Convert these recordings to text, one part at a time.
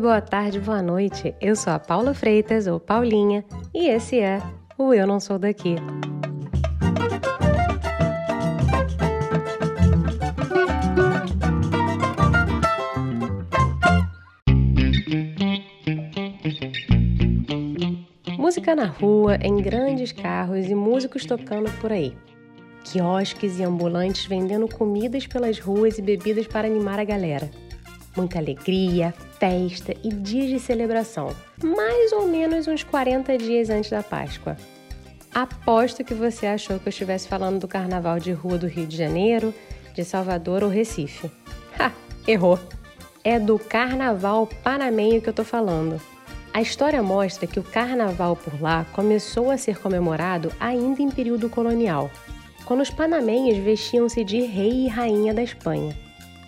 boa tarde, boa noite. Eu sou a Paula Freitas, ou Paulinha, e esse é o Eu Não Sou Daqui. Música na rua, em grandes carros e músicos tocando por aí. Quiosques e ambulantes vendendo comidas pelas ruas e bebidas para animar a galera. Muita alegria, festa e dias de celebração, mais ou menos uns 40 dias antes da Páscoa. Aposto que você achou que eu estivesse falando do carnaval de rua do Rio de Janeiro, de Salvador ou Recife. Ha! Errou! É do carnaval panamenho que eu tô falando. A história mostra que o carnaval por lá começou a ser comemorado ainda em período colonial, quando os panamenhos vestiam-se de rei e rainha da Espanha.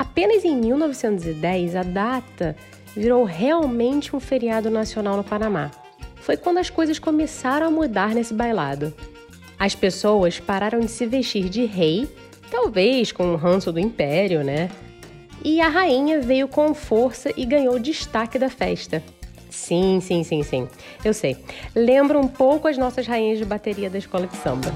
Apenas em 1910 a data virou realmente um feriado nacional no Panamá. Foi quando as coisas começaram a mudar nesse bailado. As pessoas pararam de se vestir de rei, talvez com o ranço do império, né? E a rainha veio com força e ganhou destaque da festa. Sim, sim, sim, sim. Eu sei. Lembra um pouco as nossas rainhas de bateria da escola de samba.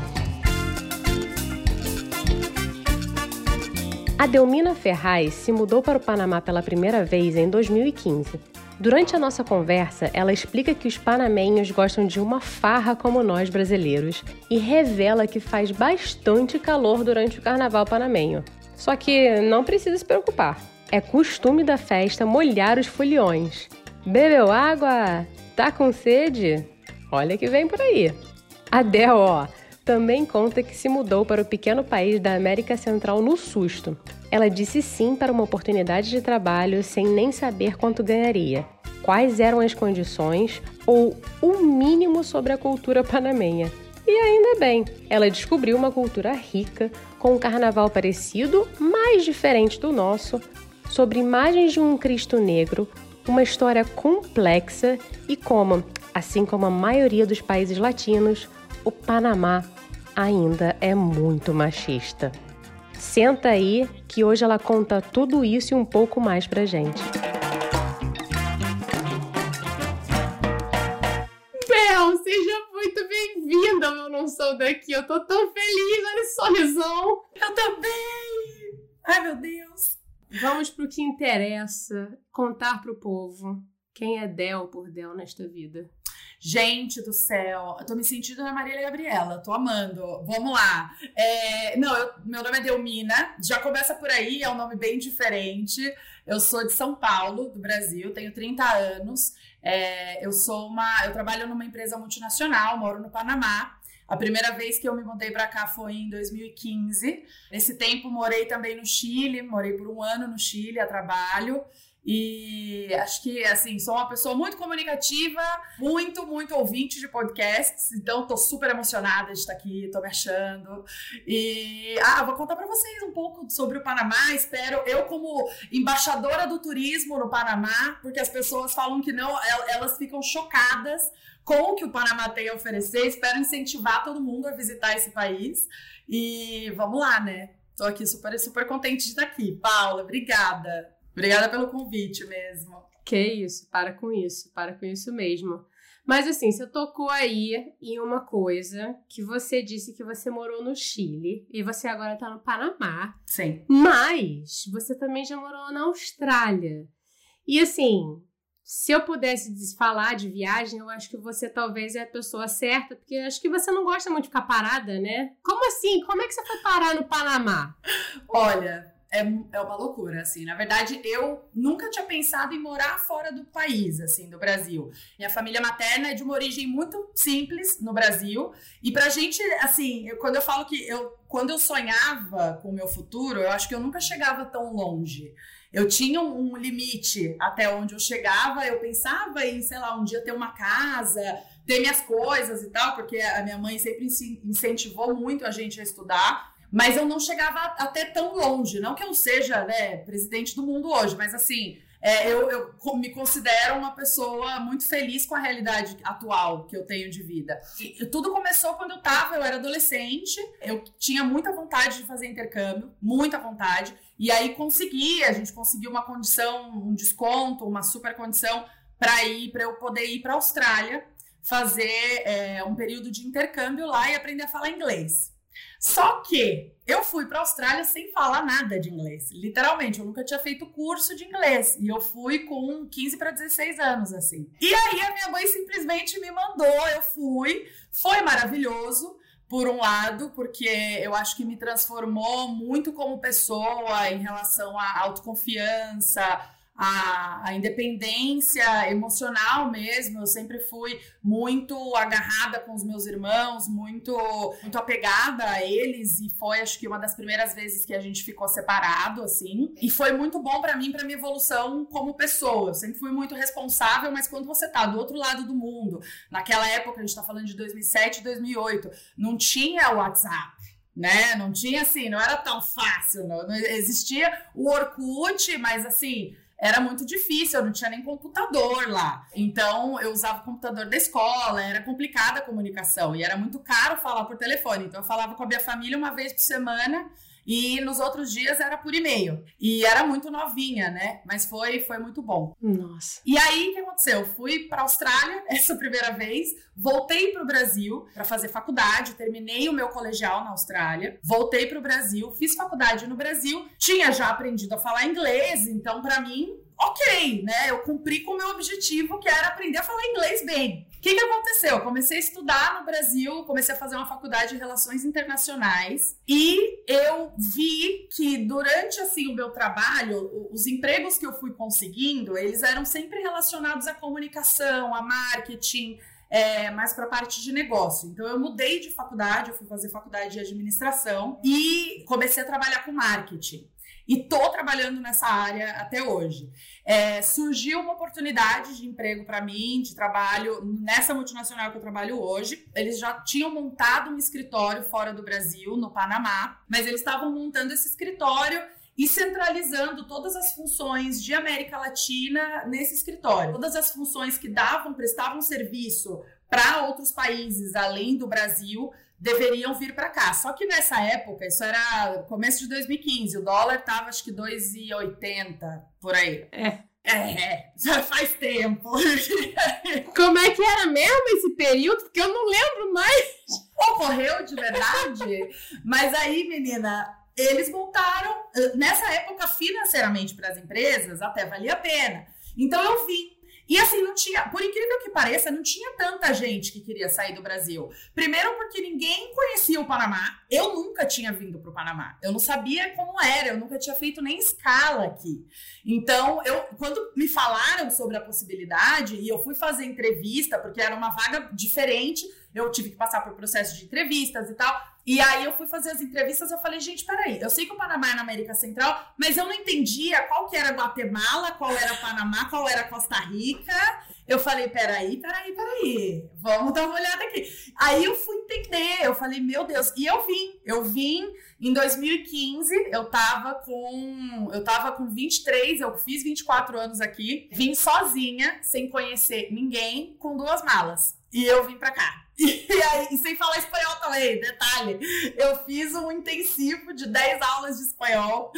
A Delmina Ferraz se mudou para o Panamá pela primeira vez em 2015. Durante a nossa conversa, ela explica que os panamenhos gostam de uma farra como nós brasileiros e revela que faz bastante calor durante o carnaval panamenho. Só que não precisa se preocupar. É costume da festa molhar os foliões. Bebeu água? Tá com sede? Olha que vem por aí. A Del, ó, também conta que se mudou para o pequeno país da América Central no susto. Ela disse sim para uma oportunidade de trabalho sem nem saber quanto ganharia, quais eram as condições ou o mínimo sobre a cultura panamenha. E ainda bem, ela descobriu uma cultura rica, com um carnaval parecido, mas diferente do nosso, sobre imagens de um Cristo negro, uma história complexa e como, assim como a maioria dos países latinos, o Panamá ainda é muito machista. Senta aí que hoje ela conta tudo isso e um pouco mais pra gente. Bel, seja muito bem-vinda Eu Não Sou Daqui. Eu tô tão feliz, olha esse sorrisão. Eu também! Ai, meu Deus! Vamos pro que interessa, contar pro povo quem é Del por Del nesta vida. Gente do céu, eu tô me sentindo na Marília Gabriela, tô amando. Vamos lá. É, não, eu, meu nome é Delmina, já começa por aí, é um nome bem diferente. Eu sou de São Paulo, do Brasil, tenho 30 anos. É, eu sou uma. Eu trabalho numa empresa multinacional, moro no Panamá. A primeira vez que eu me mudei para cá foi em 2015. Nesse tempo morei também no Chile, morei por um ano no Chile a trabalho. E acho que, assim, sou uma pessoa muito comunicativa, muito, muito ouvinte de podcasts, então tô super emocionada de estar aqui, tô me achando. E, ah, vou contar para vocês um pouco sobre o Panamá, espero, eu como embaixadora do turismo no Panamá, porque as pessoas falam que não, elas ficam chocadas com o que o Panamá tem a oferecer, espero incentivar todo mundo a visitar esse país. E vamos lá, né? Tô aqui super, super contente de estar aqui. Paula, obrigada. Obrigada pelo convite mesmo. Que isso, para com isso, para com isso mesmo. Mas assim, você tocou aí em uma coisa que você disse que você morou no Chile e você agora tá no Panamá. Sim. Mas você também já morou na Austrália. E assim, se eu pudesse falar de viagem, eu acho que você talvez é a pessoa certa, porque acho que você não gosta muito de ficar parada, né? Como assim? Como é que você foi parar no Panamá? Olha, é, é uma loucura, assim. Na verdade, eu nunca tinha pensado em morar fora do país, assim, do Brasil. Minha família materna é de uma origem muito simples no Brasil. E pra gente, assim, eu, quando eu falo que eu, quando eu sonhava com o meu futuro, eu acho que eu nunca chegava tão longe. Eu tinha um limite até onde eu chegava, eu pensava em, sei lá, um dia ter uma casa, ter minhas coisas e tal, porque a minha mãe sempre incentivou muito a gente a estudar mas eu não chegava até tão longe. Não que eu seja né, presidente do mundo hoje, mas assim, é, eu, eu, me considero uma pessoa muito feliz com a realidade atual que eu tenho de vida. E, tudo começou quando eu tava, eu era adolescente, eu tinha muita vontade de fazer intercâmbio, muita vontade, e aí consegui, a gente conseguiu uma condição, um desconto, uma super condição para ir, para eu poder ir para a Austrália fazer é, um período de intercâmbio lá e aprender a falar inglês. Só que eu fui para a Austrália sem falar nada de inglês. Literalmente, eu nunca tinha feito curso de inglês. E eu fui com 15 para 16 anos, assim. E aí a minha mãe simplesmente me mandou, eu fui. Foi maravilhoso por um lado, porque eu acho que me transformou muito como pessoa em relação à autoconfiança, a, a, independência emocional mesmo. Eu sempre fui muito agarrada com os meus irmãos, muito, muito apegada a eles e foi acho que uma das primeiras vezes que a gente ficou separado assim. E foi muito bom para mim para minha evolução como pessoa. Eu sempre fui muito responsável, mas quando você tá do outro lado do mundo, naquela época a gente tá falando de 2007, 2008, não tinha WhatsApp né? Não tinha assim, não era tão fácil, não, não existia o Orkut, mas assim, era muito difícil, eu não tinha nem computador lá. Então, eu usava o computador da escola, era complicada a comunicação e era muito caro falar por telefone. Então, eu falava com a minha família uma vez por semana e nos outros dias era por e-mail. E era muito novinha, né? Mas foi, foi muito bom. Nossa. E aí, o que aconteceu? Fui para Austrália essa primeira vez, voltei para o Brasil para fazer faculdade, terminei o meu colegial na Austrália, voltei para o Brasil, fiz faculdade no Brasil, tinha já aprendido a falar inglês, então para mim ok, né? Eu cumpri com o meu objetivo, que era aprender a falar inglês bem. Que, que aconteceu? Eu comecei a estudar no Brasil, comecei a fazer uma faculdade de relações internacionais e eu vi que durante assim o meu trabalho, os empregos que eu fui conseguindo, eles eram sempre relacionados à comunicação, a marketing, é, mais para a parte de negócio. Então eu mudei de faculdade, eu fui fazer faculdade de administração e comecei a trabalhar com marketing e tô trabalhando nessa área até hoje. É, surgiu uma oportunidade de emprego para mim, de trabalho nessa multinacional que eu trabalho hoje. Eles já tinham montado um escritório fora do Brasil, no Panamá, mas eles estavam montando esse escritório e centralizando todas as funções de América Latina nesse escritório. Todas as funções que davam, prestavam serviço para outros países além do Brasil deveriam vir para cá. Só que nessa época, isso era começo de 2015, o dólar tava acho que 2,80 por aí. É. É, já faz tempo. Como é que era mesmo esse período? Porque eu não lembro mais. Ocorreu de verdade? Mas aí, menina, eles voltaram. Nessa época, financeiramente para as empresas, até valia a pena. Então eu vim e assim, não tinha, por incrível que pareça, não tinha tanta gente que queria sair do Brasil. Primeiro porque ninguém conhecia o Panamá. Eu nunca tinha vindo para o Panamá. Eu não sabia como era, eu nunca tinha feito nem escala aqui. Então, eu quando me falaram sobre a possibilidade e eu fui fazer entrevista, porque era uma vaga diferente, eu tive que passar por processo de entrevistas e tal. E aí eu fui fazer as entrevistas, eu falei, gente, peraí, eu sei que o Panamá é na América Central, mas eu não entendia qual que era Guatemala, qual era Panamá, qual era Costa Rica. Eu falei, peraí, peraí, peraí, vamos dar uma olhada aqui. Aí eu fui entender, eu falei, meu Deus, e eu vim, eu vim em 2015, eu tava com, eu tava com 23, eu fiz 24 anos aqui, vim sozinha, sem conhecer ninguém, com duas malas. E eu vim pra cá. E aí, sem falar espanhol também, detalhe. Eu fiz um intensivo de 10 aulas de espanhol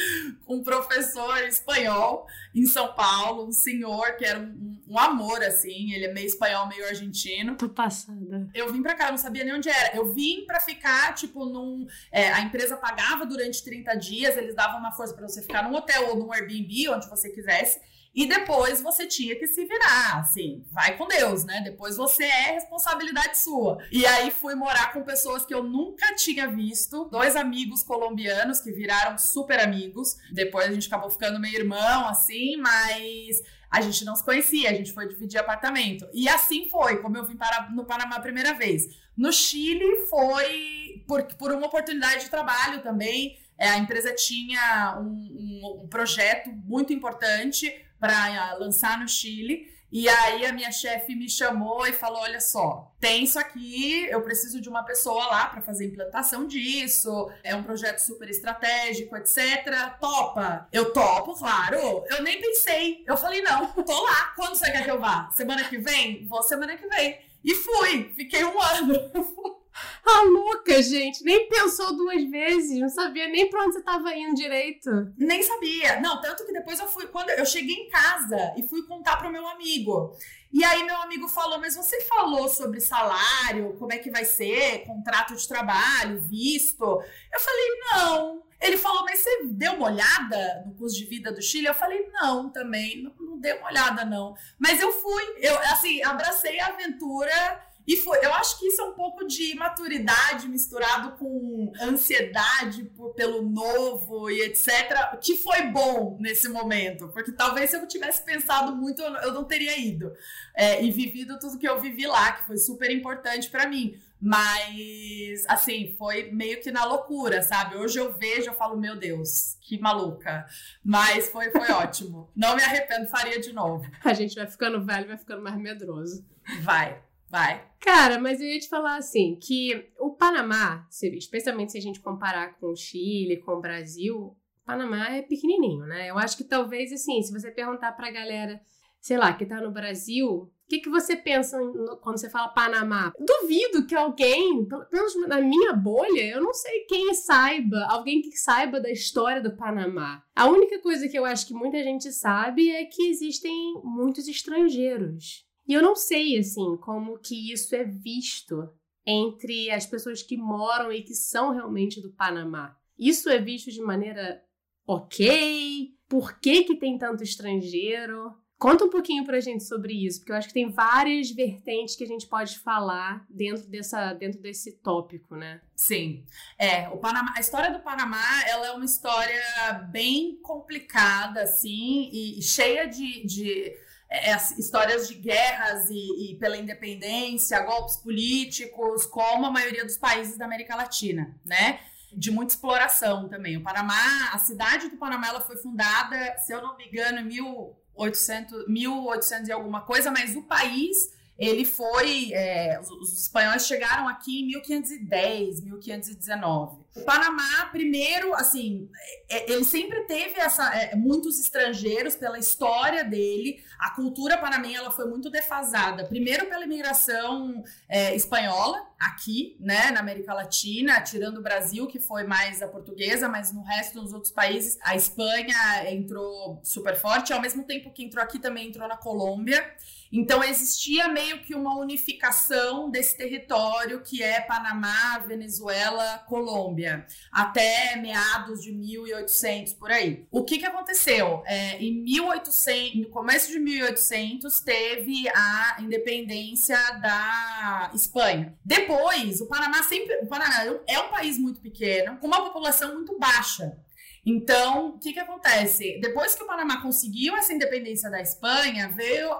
com um professor espanhol em São Paulo, um senhor que era um, um amor, assim. Ele é meio espanhol, meio argentino. Tô passada. Eu vim pra cá, não sabia nem onde era. Eu vim pra ficar, tipo, num. É, a empresa pagava durante 30 dias, eles davam uma força para você ficar num hotel ou num Airbnb, onde você quisesse. E depois você tinha que se virar, assim, vai com Deus, né? Depois você é responsabilidade sua. E aí fui morar com pessoas que eu nunca tinha visto, dois amigos colombianos que viraram super amigos. Depois a gente acabou ficando meio irmão, assim, mas a gente não se conhecia, a gente foi dividir apartamento. E assim foi, como eu vim para, no Panamá a primeira vez. No Chile foi por, por uma oportunidade de trabalho também. É, a empresa tinha um, um, um projeto muito importante para lançar no Chile. E aí a minha chefe me chamou e falou: olha só, tem isso aqui, eu preciso de uma pessoa lá para fazer implantação disso, é um projeto super estratégico, etc. Topa? Eu topo, claro. Eu nem pensei. Eu falei, não, tô lá. Quando você quer que eu vá? Semana que vem? Vou semana que vem. E fui, fiquei um ano. A louca, gente, nem pensou duas vezes, não sabia nem pra onde você tava indo direito. Nem sabia. Não, tanto que depois eu fui, quando eu cheguei em casa e fui contar pro meu amigo. E aí meu amigo falou: "Mas você falou sobre salário, como é que vai ser, contrato de trabalho, visto?" Eu falei: "Não". Ele falou: "Mas você deu uma olhada no custo de vida do Chile?" Eu falei: "Não, também, não, não dei uma olhada não". Mas eu fui, eu assim, abracei a aventura e foi, eu acho que isso é um pouco de maturidade misturado com ansiedade por, pelo novo e etc. Que foi bom nesse momento, porque talvez se eu tivesse pensado muito, eu não teria ido é, e vivido tudo que eu vivi lá, que foi super importante para mim. Mas, assim, foi meio que na loucura, sabe? Hoje eu vejo, eu falo, meu Deus, que maluca. Mas foi, foi ótimo. Não me arrependo, faria de novo. A gente vai ficando velho, vai ficando mais medroso. Vai. Vai. Cara, mas eu ia te falar assim, que o Panamá, especialmente se a gente comparar com o Chile, com o Brasil, o Panamá é pequenininho, né? Eu acho que talvez, assim, se você perguntar pra galera, sei lá, que tá no Brasil, o que, que você pensa quando você fala Panamá? Duvido que alguém, pelo menos na minha bolha, eu não sei quem saiba, alguém que saiba da história do Panamá. A única coisa que eu acho que muita gente sabe é que existem muitos estrangeiros e eu não sei, assim, como que isso é visto entre as pessoas que moram e que são realmente do Panamá. Isso é visto de maneira ok? Por que, que tem tanto estrangeiro? Conta um pouquinho pra gente sobre isso, porque eu acho que tem várias vertentes que a gente pode falar dentro, dessa, dentro desse tópico, né? Sim. É, o Panamá, a história do Panamá, ela é uma história bem complicada, assim, e cheia de, de é, é histórias de guerras e, e, pela independência, golpes políticos, como a maioria dos países da América Latina, né? De muita exploração também. O Panamá, a cidade do Panamá, ela foi fundada, se eu não me engano, em 1800, 1800 e alguma coisa, mas o país ele foi. É, os, os, espanhóis chegaram aqui em 1510, 1519. O Panamá, primeiro, assim, é, ele sempre teve essa, é, muitos estrangeiros pela história dele. A cultura panamenha ela foi muito defasada. Primeiro pela imigração é, espanhola aqui, né, na América Latina, tirando o Brasil, que foi mais a portuguesa, mas no resto dos outros países, a Espanha entrou super forte. Ao mesmo tempo que entrou aqui, também entrou na Colômbia. Então existia meio que uma unificação desse território que é Panamá, Venezuela, Colômbia, até meados de 1800 por aí. O que que aconteceu? É, em 1800, no começo de 1800 teve a independência da Espanha. Depois, o Panamá sempre, o Panamá é um país muito pequeno, com uma população muito baixa. Então, o que, que acontece? Depois que o Panamá conseguiu essa independência da Espanha, veio a,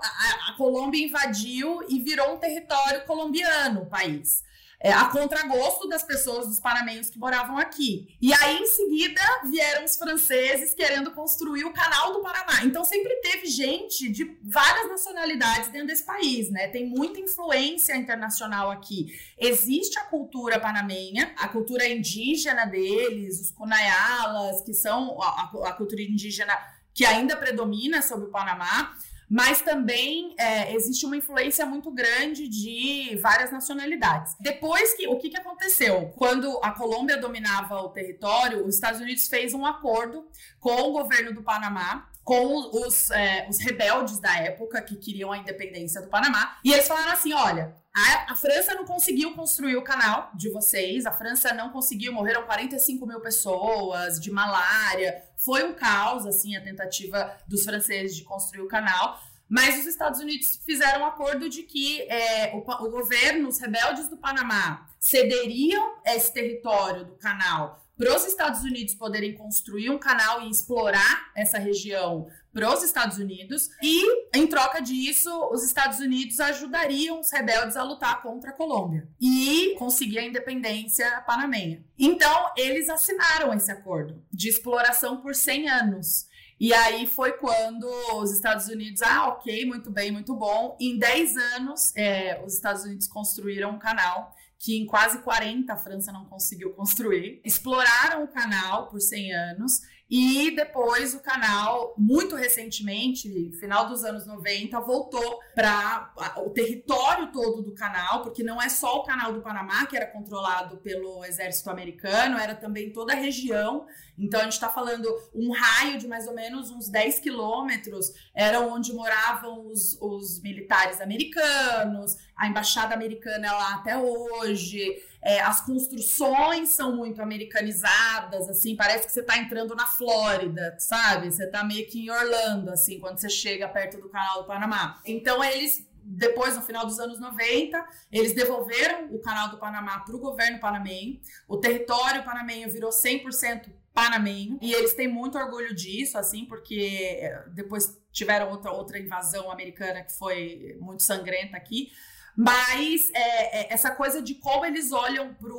a, Colômbia invadiu e virou um território colombiano o país é, a contragosto das pessoas, dos panamenhos que moravam aqui. E aí, em seguida, vieram os franceses querendo construir o canal do Paraná. Então, sempre teve gente de várias nacionalidades dentro desse país, né? Tem muita influência internacional aqui. Existe a cultura panamenha, a cultura indígena deles, os Cunayalas, que são a, a cultura indígena que ainda predomina sobre o Panamá mas também é, existe uma influência muito grande de várias nacionalidades. Depois que o que, que aconteceu? Quando a Colômbia dominava o território, os Estados Unidos fez um acordo com o governo do Panamá com os, é, os rebeldes da época que queriam a independência do Panamá. E eles falaram assim: olha, a, a, França não conseguiu construir o canal de vocês, a França não conseguiu, morreram 45 mil pessoas de malária. Foi um caos, assim, a tentativa dos franceses de construir o canal. Mas os Estados Unidos fizeram um acordo de que é, o, o governo, os rebeldes do Panamá, cederiam esse território do canal para os Estados Unidos poderem construir um canal e explorar essa região para os Estados Unidos e, em troca disso, os Estados Unidos ajudariam os rebeldes a lutar contra a Colômbia e conseguir a independência panamenha. Então, eles assinaram esse acordo de exploração por 100 anos. E aí foi quando os Estados Unidos, ah, ok, muito bem, muito bom. Em 10 anos, é, os Estados Unidos construíram um canal que em quase 40 a França não conseguiu construir. Exploraram o canal por 100 anos e depois o canal, muito recentemente, final dos anos 90, voltou para o território todo do canal, porque não é só o canal do Panamá que era controlado pelo exército americano, era também toda a região. Então a gente está falando um raio de mais ou menos uns 10 quilômetros, era onde moravam os, os militares americanos, a embaixada americana é lá até hoje. É, as construções são muito americanizadas, assim, parece que você está entrando na Flórida, sabe? Você está meio que em Orlando, assim, quando você chega perto do canal do Panamá. Então, eles depois, no final dos anos 90, eles devolveram o canal do Panamá para o governo panamenho. O território panamenho virou 100% panamenho. E eles têm muito orgulho disso, assim, porque eh, depois tiveram outra, outra invasão americana que foi muito sangrenta aqui. Mas é, é, essa coisa de como eles olham para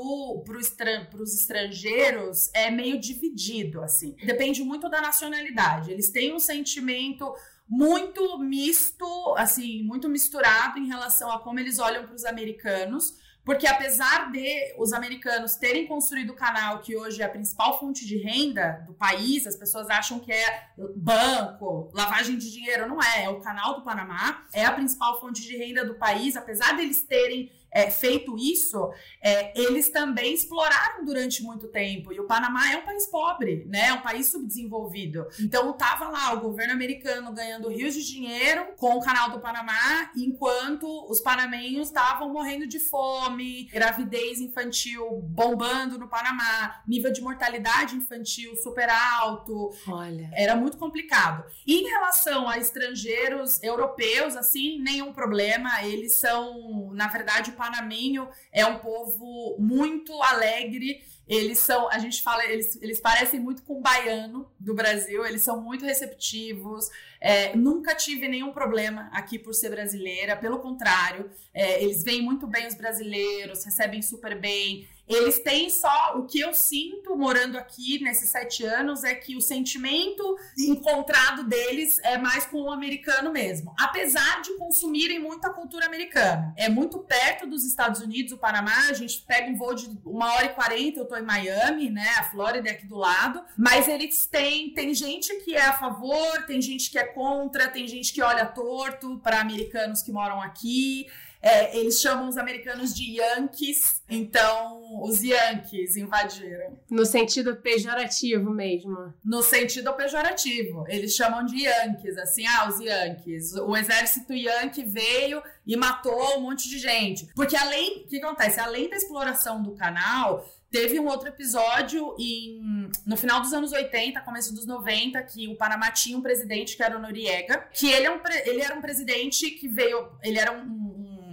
pro estran, os estrangeiros é meio dividido, assim. Depende muito da nacionalidade. Eles têm um sentimento muito misto, assim, muito misturado em relação a como eles olham para os americanos. Porque apesar de os americanos terem construído o canal, que hoje é a principal fonte de renda do país, as pessoas acham que é banco, lavagem de dinheiro, não é, é o canal do Panamá, é a principal fonte de renda do país, apesar deles terem é, feito isso, é, eles também exploraram durante muito tempo. E o Panamá é um país pobre, né? É um país subdesenvolvido. Então tava lá o governo americano ganhando rios de dinheiro com o canal do Panamá, enquanto os panamenhos estavam morrendo de fome, gravidez infantil bombando no Panamá, nível de mortalidade infantil super alto. Olha. Era muito complicado. E em relação a estrangeiros europeus, assim, nenhum problema. Eles são, na verdade, panamenho é um povo muito alegre. Eles são, a gente fala, eles, eles parecem muito com o baiano do Brasil, eles são muito receptivos. É, nunca tive nenhum problema aqui por ser brasileira, pelo contrário, é, eles veem muito bem os brasileiros, recebem super bem. Eles têm só. O que eu sinto morando aqui nesses sete anos é que o sentimento encontrado deles é mais com o americano mesmo. Apesar de consumirem muita cultura americana. É muito perto dos Estados Unidos, o Panamá. A gente pega um voo de uma hora e quarenta, eu tô em Miami, né? A Flórida é aqui do lado. Mas eles têm. Tem gente que é a favor, tem gente que é contra, tem gente que olha torto para americanos que moram aqui. É, eles chamam os americanos de Yankees, então os Yankees invadiram. No sentido pejorativo mesmo. No sentido pejorativo. Eles chamam de Yankees, assim, ah, os Yankees. O exército Yankee veio e matou um monte de gente. Porque além, o que acontece? Além da exploração do canal, Teve um outro episódio em, no final dos anos 80, começo dos 90, que o Panamá tinha um presidente que era o Noriega, que ele, é um, ele era um presidente que veio, ele era um, um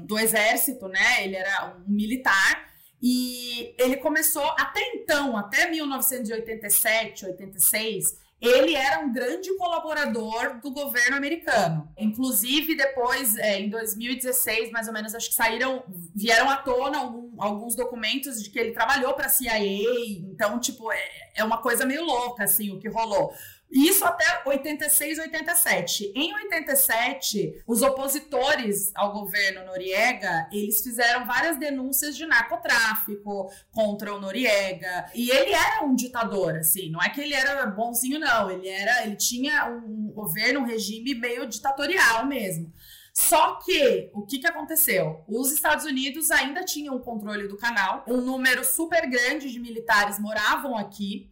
do exército, né? Ele era um militar. E ele começou, até então, até 1987, 86, ele era um grande colaborador do governo americano. Inclusive, depois, é, em 2016, mais ou menos, acho que saíram, vieram à tona algum, alguns documentos de que ele trabalhou para a CIA. Então, tipo, é, é uma coisa meio louca, assim, o que rolou. Isso até 86, 87. Em 87, os opositores ao governo Noriega, eles fizeram várias denúncias de narcotráfico contra o Noriega. E ele era um ditador, assim, não é que ele era bonzinho não, ele era, ele tinha um governo, um regime meio ditatorial mesmo. Só que, o que, que aconteceu? Os Estados Unidos ainda tinham o controle do canal, um número super grande de militares moravam aqui,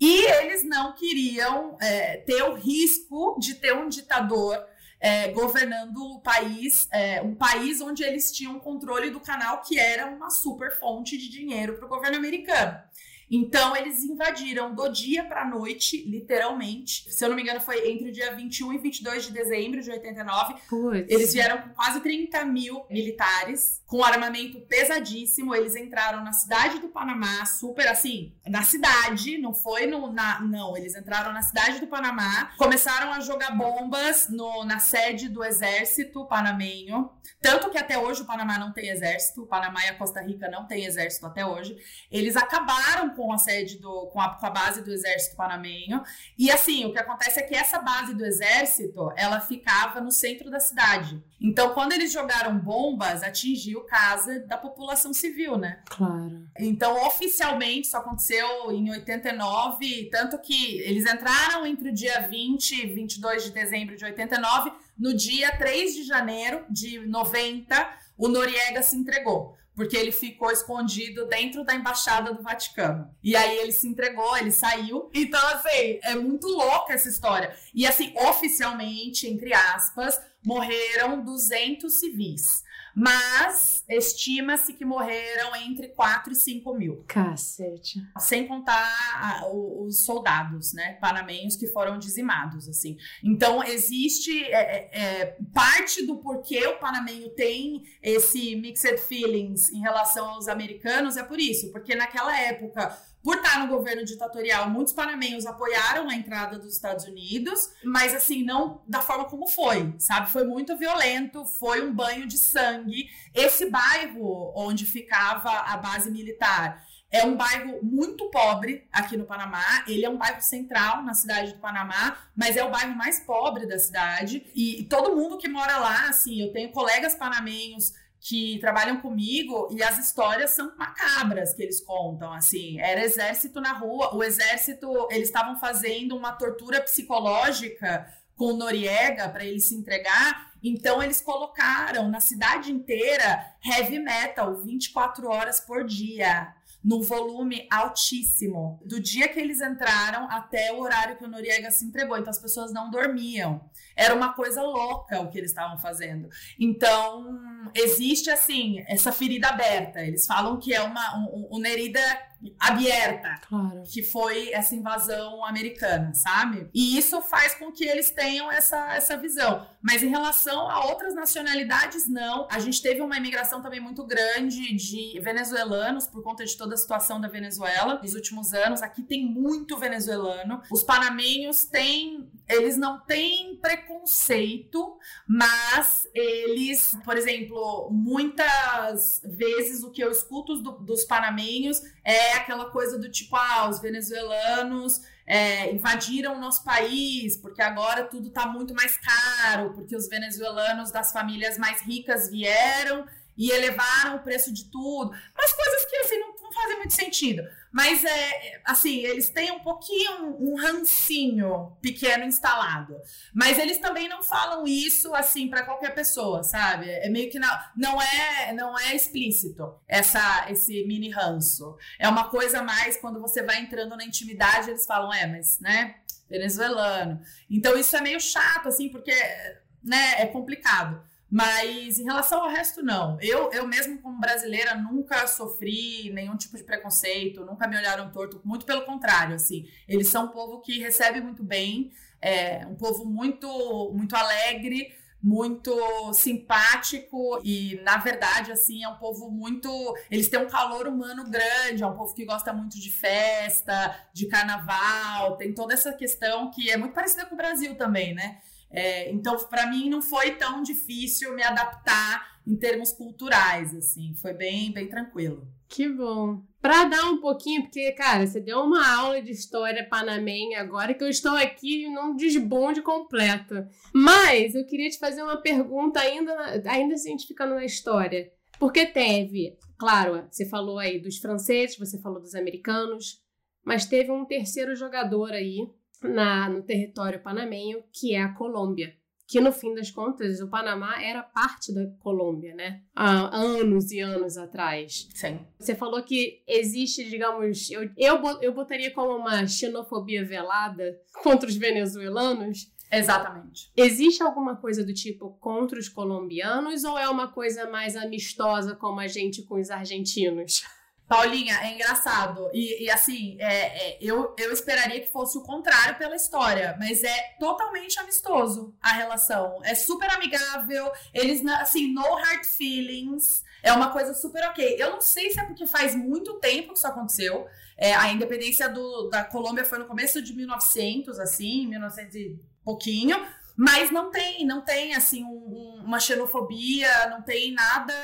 e eles não queriam é, ter o risco de ter um ditador é, governando o país, é, um país onde eles tinham controle do canal, que era uma super fonte de dinheiro para o governo americano. Então, eles invadiram do dia para a noite, literalmente. Se eu não me engano, foi entre o dia 21 e 22 de dezembro de 89. Puts. Eles vieram com quase 30 mil militares, com armamento pesadíssimo. Eles entraram na cidade do Panamá, super assim, na cidade, não foi no. Na, não, eles entraram na cidade do Panamá, começaram a jogar bombas no, na sede do exército panamenho. Tanto que até hoje o Panamá não tem exército, o Panamá e a Costa Rica não têm exército até hoje. Eles acabaram com a sede do com a, com a base do exército panamenho. E assim, o que acontece é que essa base do exército, ela ficava no centro da cidade. Então, quando eles jogaram bombas, atingiu casa da população civil, né? Claro. Então, oficialmente, isso aconteceu em 89, tanto que eles entraram entre o dia 20 e 22 de dezembro de 89, no dia 3 de janeiro de 90, o Noriega se entregou porque ele ficou escondido dentro da embaixada do Vaticano. E aí ele se entregou, ele saiu. Então, assim, é muito louca essa história. E assim, oficialmente, entre aspas, morreram 200 civis mas estima-se que morreram entre 4 e 5 mil. Cacete. Sem contar a, os soldados, né, panamenhos que foram dizimados, assim. Então, existe é, é, é, parte do porquê o panamenho tem esse mixed feelings em relação aos americanos é por isso, porque naquela época por estar no governo ditatorial, muitos panamenhos apoiaram a entrada dos Estados Unidos, mas assim, não da forma como foi, sabe? Foi muito violento, foi um banho de sangue. Esse bairro onde ficava a base militar é um bairro muito pobre aqui no Panamá. Ele é um bairro central na cidade do Panamá, mas é o bairro mais pobre da cidade. E todo mundo que mora lá, assim, eu tenho colegas panamenhos que trabalham comigo e as histórias são macabras que eles contam, assim, era exército na rua, o exército, eles estavam fazendo uma tortura psicológica com Noriega para ele se entregar, então eles colocaram na cidade inteira heavy metal 24 horas por dia num volume altíssimo, do dia que eles entraram até o horário que o Noriega se entregou. Então as pessoas não dormiam. Era uma coisa louca o que eles estavam fazendo. Então, existe assim, essa ferida aberta. Eles falam que é uma, um, uma herida aberta, claro. que foi essa invasão americana, sabe? E isso faz com que eles tenham essa, essa visão. Mas em relação a outras nacionalidades, não. A gente teve uma imigração também muito grande de venezuelanos por conta de toda a situação da Venezuela nos últimos anos. Aqui tem muito venezuelano. Os panamenhos têm, eles não têm preconceito, mas eles, por exemplo, muitas vezes o que eu escuto do, dos panamenhos é aquela coisa do tipo, ah, os venezuelanos é, invadiram o nosso país, porque agora tudo está muito mais caro, porque os venezuelanos das famílias mais ricas vieram e elevaram o preço de tudo. Mas coisas que assim não, não fazem muito sentido. Mas é assim, eles têm um pouquinho um rancinho pequeno instalado. Mas eles também não falam isso assim para qualquer pessoa, sabe? É meio que não, não é não é explícito essa esse mini ranço. É uma coisa mais quando você vai entrando na intimidade, eles falam, é, mas, né, venezuelano. Então isso é meio chato assim, porque né, é complicado. Mas em relação ao resto, não. Eu, eu mesmo, como brasileira, nunca sofri nenhum tipo de preconceito, nunca me olharam torto, muito pelo contrário, assim. Eles são um povo que recebe muito bem, é um povo muito, muito alegre, muito simpático e, na verdade, assim, é um povo muito. Eles têm um calor humano grande, é um povo que gosta muito de festa, de carnaval, tem toda essa questão que é muito parecida com o Brasil também, né? É, então, para mim, não foi tão difícil me adaptar em termos culturais, assim, foi bem, bem tranquilo. Que bom. Para dar um pouquinho, porque, cara, você deu uma aula de história panamenha agora que eu estou aqui num desbonde completo. Mas eu queria te fazer uma pergunta ainda, ainda identificando na história. Porque teve, claro, você falou aí dos franceses, você falou dos americanos, mas teve um terceiro jogador aí na, no território panamenho, que é a Colômbia. Que no fim das contas, o Panamá era parte da Colômbia, né? Há anos e anos atrás. Sim. Você falou que existe, digamos, eu, eu, eu botaria como uma xenofobia velada contra os venezuelanos. Exatamente. Existe alguma coisa do tipo contra os colombianos ou é uma coisa mais amistosa como a gente com os argentinos? Paulinha, é engraçado. E, e assim, é, é, eu, eu esperaria que fosse o contrário pela história, mas é totalmente amistoso a relação. É super amigável, eles, assim, no hard feelings. É uma coisa super ok. Eu não sei se é porque faz muito tempo que isso aconteceu. É, a independência do, da Colômbia foi no começo de 1900, assim, 1900 e pouquinho. Mas não tem, não tem assim um, um, uma xenofobia, não tem nada.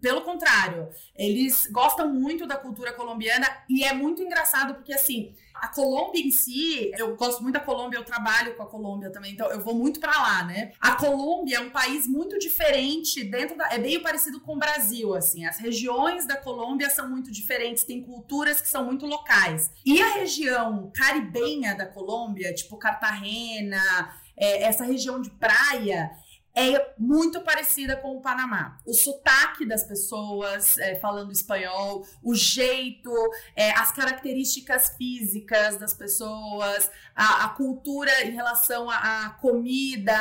Pelo contrário, eles gostam muito da cultura colombiana e é muito engraçado porque assim a Colômbia em si, eu gosto muito da Colômbia, eu trabalho com a Colômbia também, então eu vou muito para lá, né? A Colômbia é um país muito diferente dentro da. É meio parecido com o Brasil, assim. As regiões da Colômbia são muito diferentes, tem culturas que são muito locais. E a região caribenha da Colômbia, tipo Cartagena, é, essa região de praia, é muito parecida com o Panamá. O sotaque das pessoas é, falando espanhol, o jeito, é, as características físicas das pessoas, a, a cultura em relação à comida,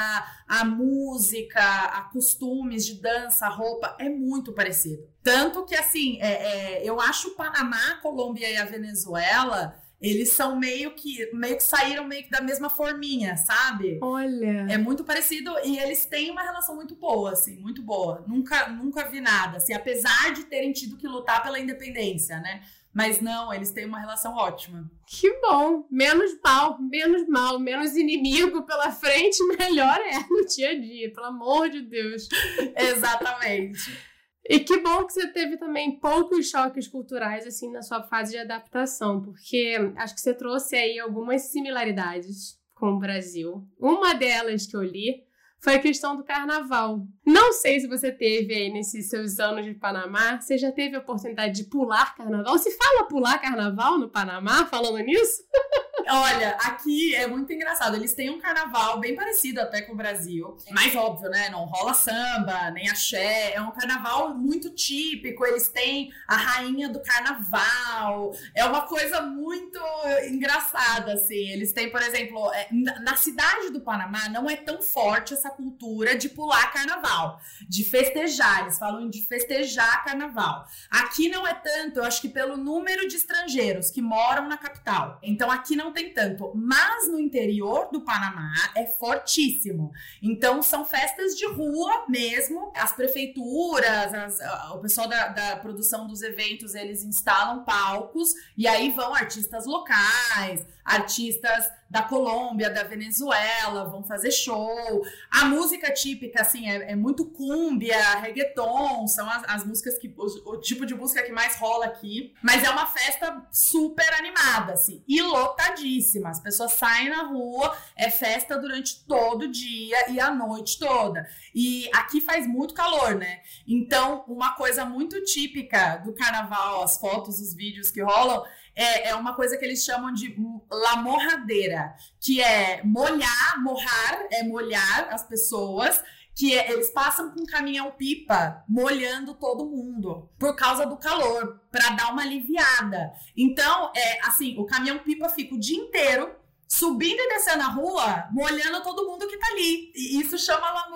à música, a costumes de dança, roupa, é muito parecido. Tanto que, assim, é, é eu acho o Panamá, a Colômbia e a Venezuela eles são meio que meio que saíram meio que da mesma forminha, sabe? Olha. É muito parecido e eles têm uma relação muito boa, assim, muito boa. Nunca nunca vi nada, assim, apesar de terem tido que lutar pela independência, né? Mas não, eles têm uma relação ótima. Que bom! Menos mal, menos mal, menos inimigo pela frente, melhor é no dia a dia, pelo amor de Deus. Exatamente. E que bom que você teve também poucos choques culturais assim na sua fase de adaptação, porque acho que você trouxe aí algumas similaridades com o Brasil. Uma delas que eu li foi a questão do carnaval. Não sei se você teve aí nesses seus anos de Panamá, você já teve a oportunidade de pular carnaval? Se fala pular carnaval no Panamá, falando nisso? Olha, aqui é muito engraçado. Eles têm um carnaval bem parecido até com o Brasil. Mais óbvio, né? Não rola samba, nem axé. É um carnaval muito típico. Eles têm a rainha do carnaval. É uma coisa muito engraçada, assim. Eles têm, por exemplo, é, na cidade do Panamá não é tão forte essa cultura de pular carnaval, de festejar. Eles falam de festejar carnaval. Aqui não é tanto, eu acho que pelo número de estrangeiros que moram na capital. Então aqui não tem tanto, mas no interior do Panamá é fortíssimo. Então são festas de rua mesmo. As prefeituras, as, o pessoal da, da produção dos eventos, eles instalam palcos e aí vão artistas locais, artistas da Colômbia, da Venezuela, vão fazer show. A música típica, assim, é, é muito cúmbia, reggaeton, são as, as músicas que. O, o, tipo de música que mais rola aqui. Mas é uma festa super animada, assim, e lotadíssima. As pessoas saem na rua, é festa durante todo o dia e a noite toda. E aqui faz muito calor, né? Então, uma coisa muito típica do carnaval, as fotos, os vídeos que rolam é, é uma coisa que eles chamam de lamorradeira, que é molhar, morrar é molhar as pessoas que é, eles passam com um caminhão-pipa molhando todo mundo por causa do calor, para dar uma aliviada. Então, é assim, o caminhão-pipa fica o dia inteiro subindo e descendo a rua, molhando todo mundo que tá ali. E isso chama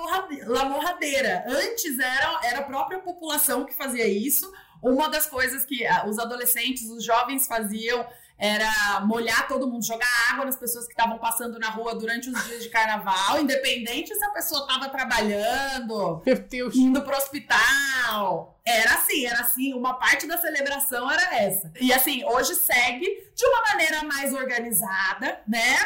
lamorradeira. Antes era, era a própria população que fazia isso, uma das coisas que ah, os adolescentes, os jovens faziam era molhar todo mundo, jogar água nas pessoas que estavam passando na rua durante os dias de carnaval, independente se a pessoa estava trabalhando, indo pro hospital. Era assim, era assim, uma parte da celebração era essa. E assim, hoje segue de uma maneira mais organizada, né?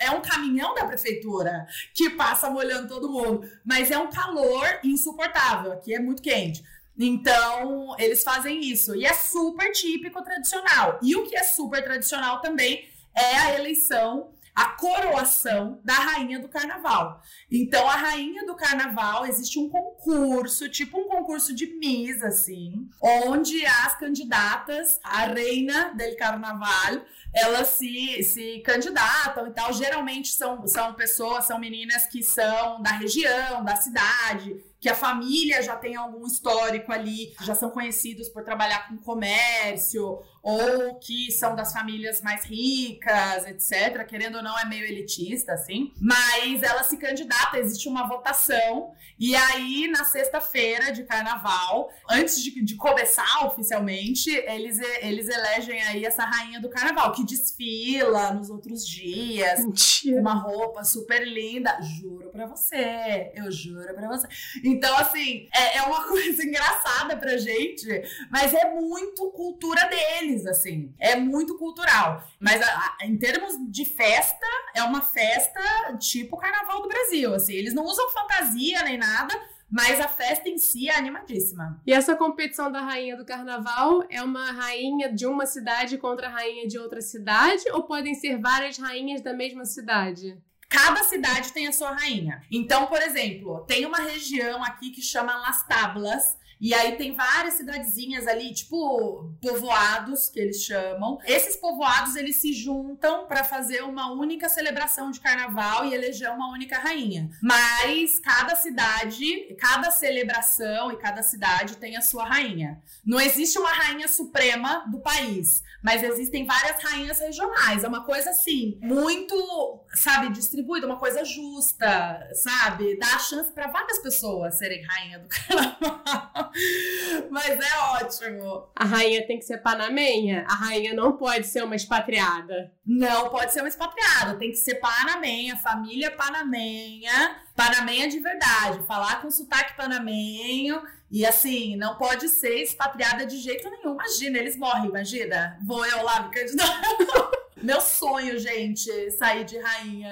É um caminhão da prefeitura que passa molhando todo mundo, mas é um calor insuportável, aqui é muito quente. Então, eles fazem isso. E é super típico tradicional. E o que é super tradicional também é a eleição, a coroação da rainha do carnaval. Então, a rainha do carnaval, existe um concurso, tipo um concurso de Miss, assim, onde as candidatas, a reina del carnaval, elas se, se candidatam e tal. Geralmente são, são pessoas, são meninas que são da região, da cidade, que a família já tem algum histórico ali, já são conhecidos por trabalhar com comércio, ou que são das famílias mais ricas, etc. Querendo ou não, é meio elitista, assim. Mas ela se candidata, existe uma votação, e aí na sexta-feira de carnaval, antes de, de começar oficialmente, eles, eles elegem aí essa rainha do carnaval, que desfila nos outros dias, Mentira. uma roupa super linda. Juro pra você, eu juro pra você. Então, assim, é, é uma coisa engraçada pra gente, mas é muito cultura deles deles, assim. É muito cultural. Mas a, a, em termos de festa, é uma festa tipo Carnaval do Brasil, assim. Eles não usam fantasia nem nada, mas a festa em si é animadíssima. E essa competição da rainha do carnaval é uma rainha de uma cidade contra a rainha de outra cidade? Ou podem ser várias rainhas da mesma cidade? Cada cidade tem a sua rainha. Então, por exemplo, tem uma região aqui que chama Las Tablas, e aí tem várias cidadezinhas ali, tipo povoados que eles chamam. Esses povoados eles se juntam para fazer uma única celebração de carnaval e eleger uma única rainha. Mas cada cidade, cada celebração e cada cidade tem a sua rainha. Não existe uma rainha suprema do país, mas existem várias rainhas regionais. É uma coisa assim, muito, sabe, distribuída, uma coisa justa, sabe? Dá a chance para várias pessoas serem rainha do carnaval. Mas é ótimo. A rainha tem que ser panamenha? A rainha não pode ser uma expatriada? Não pode ser uma expatriada. Tem que ser panamenha, família panamenha. Panamenha de verdade. Falar com sotaque panamenho. E assim, não pode ser expatriada de jeito nenhum. Imagina, eles morrem, imagina. Vou eu lá me candidatar. Meu sonho, gente, sair de rainha,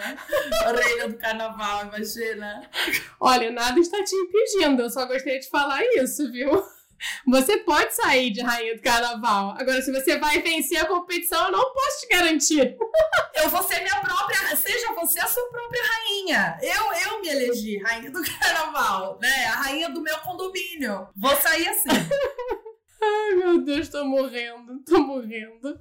reina do carnaval, imagina. Olha, nada está te impedindo, eu só gostaria de falar isso, viu? Você pode sair de rainha do carnaval. Agora, se você vai vencer a competição, eu não posso te garantir. Eu vou ser minha própria. Seja você a sua própria rainha. Eu, eu me elegi rainha do carnaval, né? A rainha do meu condomínio. Vou sair assim. Ai, meu Deus, tô morrendo, tô morrendo.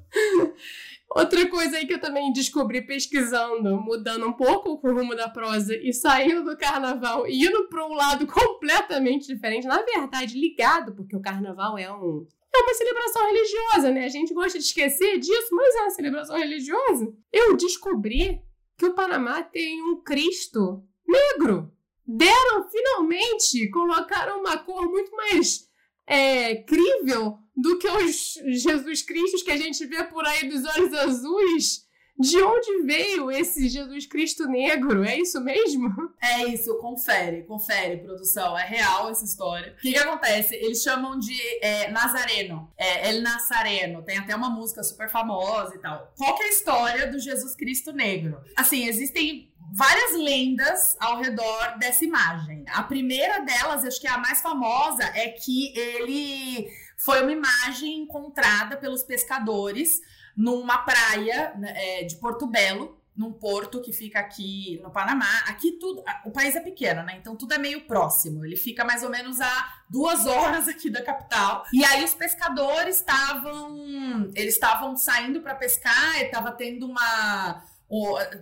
Outra coisa aí que eu também descobri pesquisando, mudando um pouco o rumo da prosa e saindo do carnaval e indo para um lado completamente diferente, na verdade ligado, porque o carnaval é um é uma celebração religiosa, né? A gente gosta de esquecer disso, mas é uma celebração religiosa. Eu descobri que o Panamá tem um Cristo negro. Deram finalmente, colocaram uma cor muito mais é, crível do que os Jesus Cristos que a gente vê por aí dos olhos azuis. De onde veio esse Jesus Cristo negro? É isso mesmo? É isso, confere, confere, produção. É real essa história. O que, que acontece? Eles chamam de é, Nazareno. É, El Nazareno. Tem até uma música super famosa e tal. Qual que é a história do Jesus Cristo negro? Assim, existem várias lendas ao redor dessa imagem. A primeira delas, acho que é a mais famosa, é que ele foi uma imagem encontrada pelos pescadores numa praia né, é, de Porto Belo, num porto que fica aqui no Panamá. Aqui tudo, o país é pequeno, né? Então tudo é meio próximo. Ele fica mais ou menos a duas horas aqui da capital. E aí os pescadores estavam, eles estavam saindo para pescar, estava tendo uma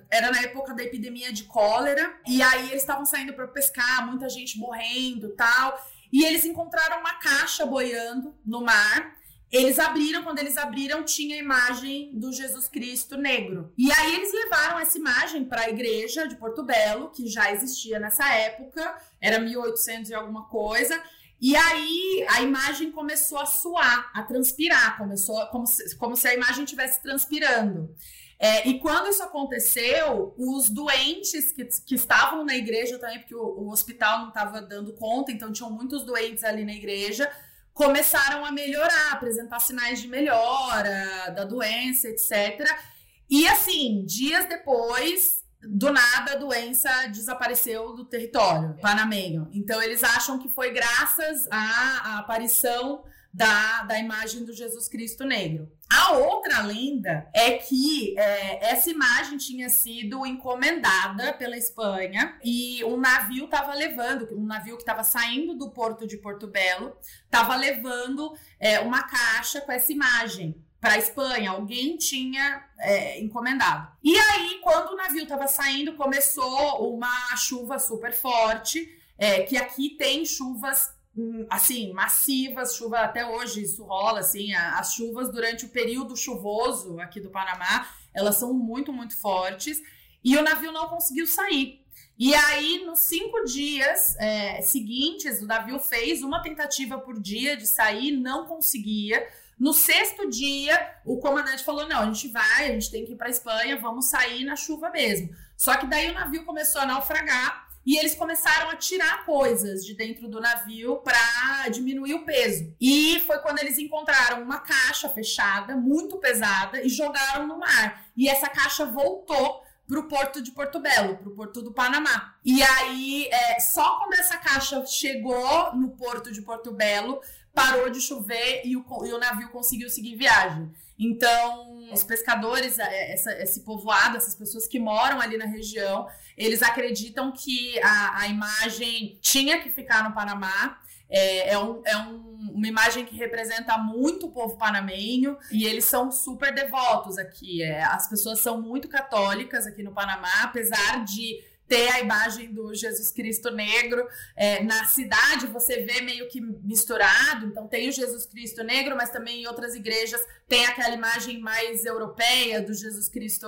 era na época da epidemia de cólera, e aí eles estavam saindo para pescar, muita gente morrendo tal. E eles encontraram uma caixa boiando no mar. Eles abriram, quando eles abriram, tinha a imagem do Jesus Cristo negro. E aí eles levaram essa imagem para a igreja de Porto Belo, que já existia nessa época, era 1800 e alguma coisa. E aí a imagem começou a suar, a transpirar, começou como se, como se a imagem estivesse transpirando. É, e quando isso aconteceu, os doentes que, que estavam na igreja também, porque o, o hospital não estava dando conta, então tinham muitos doentes ali na igreja, começaram a melhorar, apresentar sinais de melhora da doença, etc. E assim, dias depois, do nada a doença desapareceu do território panamenho. Então eles acham que foi graças à, à aparição da, da imagem do Jesus Cristo negro. A outra lenda é que é, essa imagem tinha sido encomendada pela Espanha e um navio estava levando, um navio que estava saindo do porto de Porto Belo, estava levando é, uma caixa com essa imagem para a Espanha. Alguém tinha é, encomendado. E aí, quando o navio estava saindo, começou uma chuva super forte. É, que aqui tem chuvas assim, massivas, chuva até hoje isso rola, assim, as chuvas durante o período chuvoso aqui do Panamá, elas são muito, muito fortes, e o navio não conseguiu sair. E aí, nos cinco dias é, seguintes, o navio fez uma tentativa por dia de sair, não conseguia. No sexto dia, o comandante falou: não, a gente vai, a gente tem que ir para Espanha, vamos sair na chuva mesmo. Só que daí o navio começou a naufragar e eles começaram a tirar coisas de dentro do navio para diminuir o peso. E foi quando eles encontraram uma caixa fechada, muito pesada, e jogaram no mar. E essa caixa voltou para o porto de Porto Belo, para o porto do Panamá. E aí, é, só quando essa caixa chegou no porto de Porto Belo, parou de chover e o, e o navio conseguiu seguir viagem. Então, os pescadores, é, essa, esse povoado, essas pessoas que moram ali na região, eles acreditam que a, a imagem tinha que ficar no Panamá. É, é, um, é um, uma imagem que representa muito o povo panamenho e eles são super devotos aqui. É, as pessoas são muito católicas aqui no Panamá, apesar de ter a imagem do Jesus Cristo negro. É, na cidade você vê meio que misturado, então tem o Jesus Cristo negro, mas também em outras igrejas tem aquela imagem mais europeia do Jesus Cristo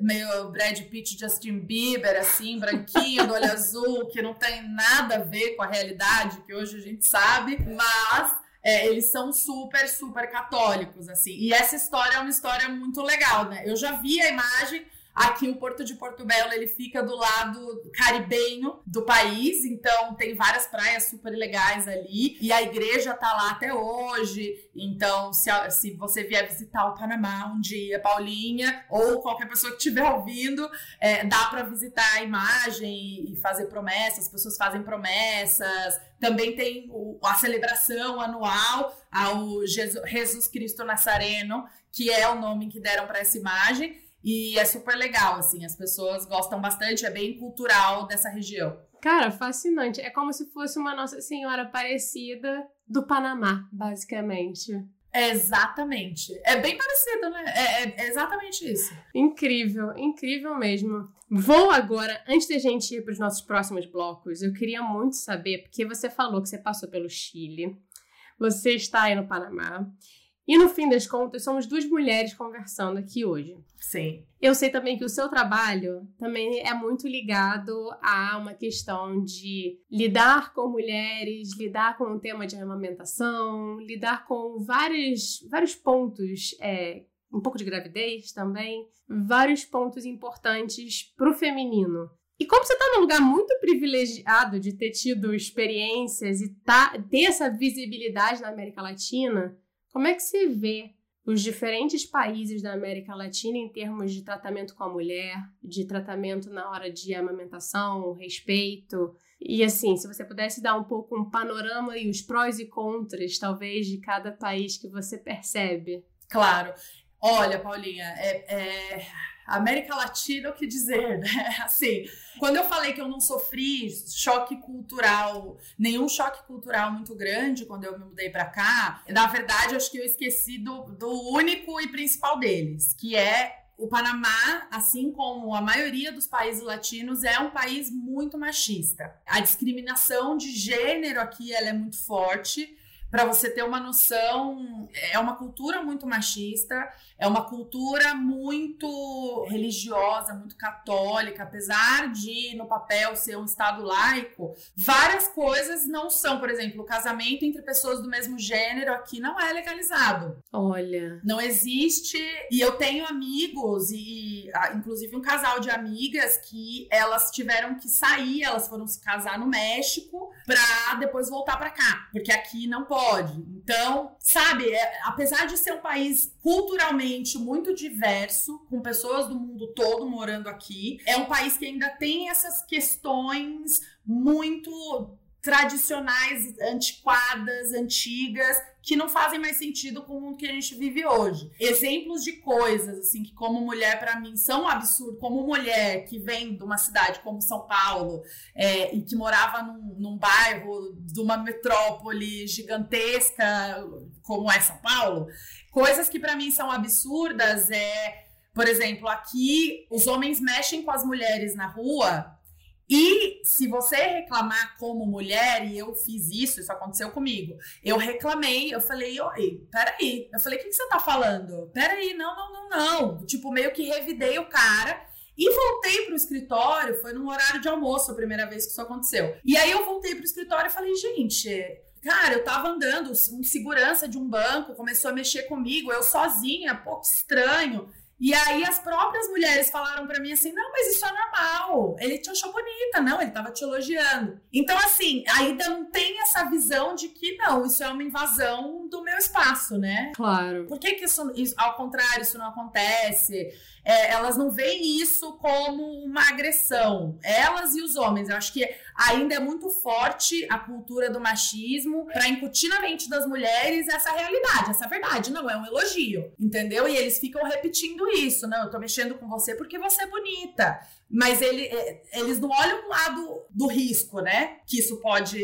meio Brad Pitt, Justin Bieber, assim, branquinho, do olho azul, que não tem nada a ver com a realidade que hoje a gente sabe, mas é, eles são super, super católicos, assim. E essa história é uma história muito legal, né? Eu já vi a imagem, Aqui o Porto de Porto Belo, ele fica do lado caribenho do país, então tem várias praias super legais ali. E a igreja tá lá até hoje. Então, se, se você vier visitar o Panamá um dia, Paulinha, ou qualquer pessoa que estiver ouvindo, é, dá para visitar a imagem e fazer promessas. As pessoas fazem promessas. Também tem a celebração anual ao Jesus Cristo Nazareno, que é o nome que deram para essa imagem. E é super legal, assim, as pessoas gostam bastante, é bem cultural dessa região. Cara, fascinante. É como se fosse uma Nossa Senhora Aparecida do Panamá, basicamente. É exatamente. É bem parecido, né? É, é, é, exatamente isso. Incrível, incrível mesmo. Vou agora, antes da gente ir para os nossos próximos blocos, eu queria muito saber, porque você falou que você passou pelo Chile, você está aí no Panamá. E no fim das contas, somos duas mulheres conversando aqui hoje. Sim. Eu sei também que o seu trabalho também é muito ligado a uma questão de lidar com mulheres, lidar com o tema de amamentação, lidar com vários, vários pontos, é, um pouco de gravidez também, vários pontos importantes para o feminino. E como você está num lugar muito privilegiado de ter tido experiências e tá, ter essa visibilidade na América Latina, como é que você vê os diferentes países da América Latina em termos de tratamento com a mulher, de tratamento na hora de amamentação, respeito? E assim, se você pudesse dar um pouco um panorama e os prós e contras, talvez, de cada país que você percebe. Claro. Olha, Paulinha, é, é América Latina, o que dizer, né? Assim, quando eu falei que eu não sofri choque cultural, nenhum choque cultural muito grande quando eu me mudei para cá, na verdade, acho que eu esqueci do, do único e principal deles, que é o Panamá, assim como a maioria dos países latinos, é um país muito machista. A discriminação de gênero aqui ela é muito forte para você ter uma noção, é uma cultura muito machista, é uma cultura muito religiosa, muito católica, apesar de no papel ser um estado laico, várias coisas não são, por exemplo, o casamento entre pessoas do mesmo gênero aqui não é legalizado. Olha, não existe. E eu tenho amigos e inclusive um casal de amigas que elas tiveram que sair, elas foram se casar no México para depois voltar para cá, porque aqui não pode pode. Então, sabe, é, apesar de ser um país culturalmente muito diverso, com pessoas do mundo todo morando aqui, é um país que ainda tem essas questões muito tradicionais, antiquadas, antigas, que não fazem mais sentido com o mundo que a gente vive hoje. Exemplos de coisas, assim, que como mulher, para mim, são um absurdo. Como mulher que vem de uma cidade como São Paulo é, e que morava num, num bairro de uma metrópole gigantesca como é São Paulo, coisas que para mim são absurdas é, por exemplo, aqui os homens mexem com as mulheres na rua e se você reclamar como mulher, e eu fiz isso, isso aconteceu comigo, eu reclamei, eu falei, oi, peraí. Eu falei, o que, que você tá falando? Peraí, não, não, não, não. Tipo, meio que revidei o cara. E voltei pro escritório, foi num horário de almoço a primeira vez que isso aconteceu. E aí eu voltei pro escritório e falei, gente, cara, eu tava andando, um segurança de um banco começou a mexer comigo, eu sozinha, pouco estranho. E aí as próprias mulheres falaram para mim assim: "Não, mas isso é normal. Ele te achou bonita, não, ele tava te elogiando". Então assim, ainda não tem essa visão de que não, isso é uma invasão do meu espaço, né? Claro. Por que que isso, isso ao contrário, isso não acontece? É, elas não veem isso como uma agressão. Elas e os homens. Eu acho que ainda é muito forte a cultura do machismo para incutir na mente das mulheres essa realidade, essa verdade. Não é um elogio, entendeu? E eles ficam repetindo isso. Não, eu tô mexendo com você porque você é bonita. Mas ele, é, eles não olham o lado do risco, né? Que isso pode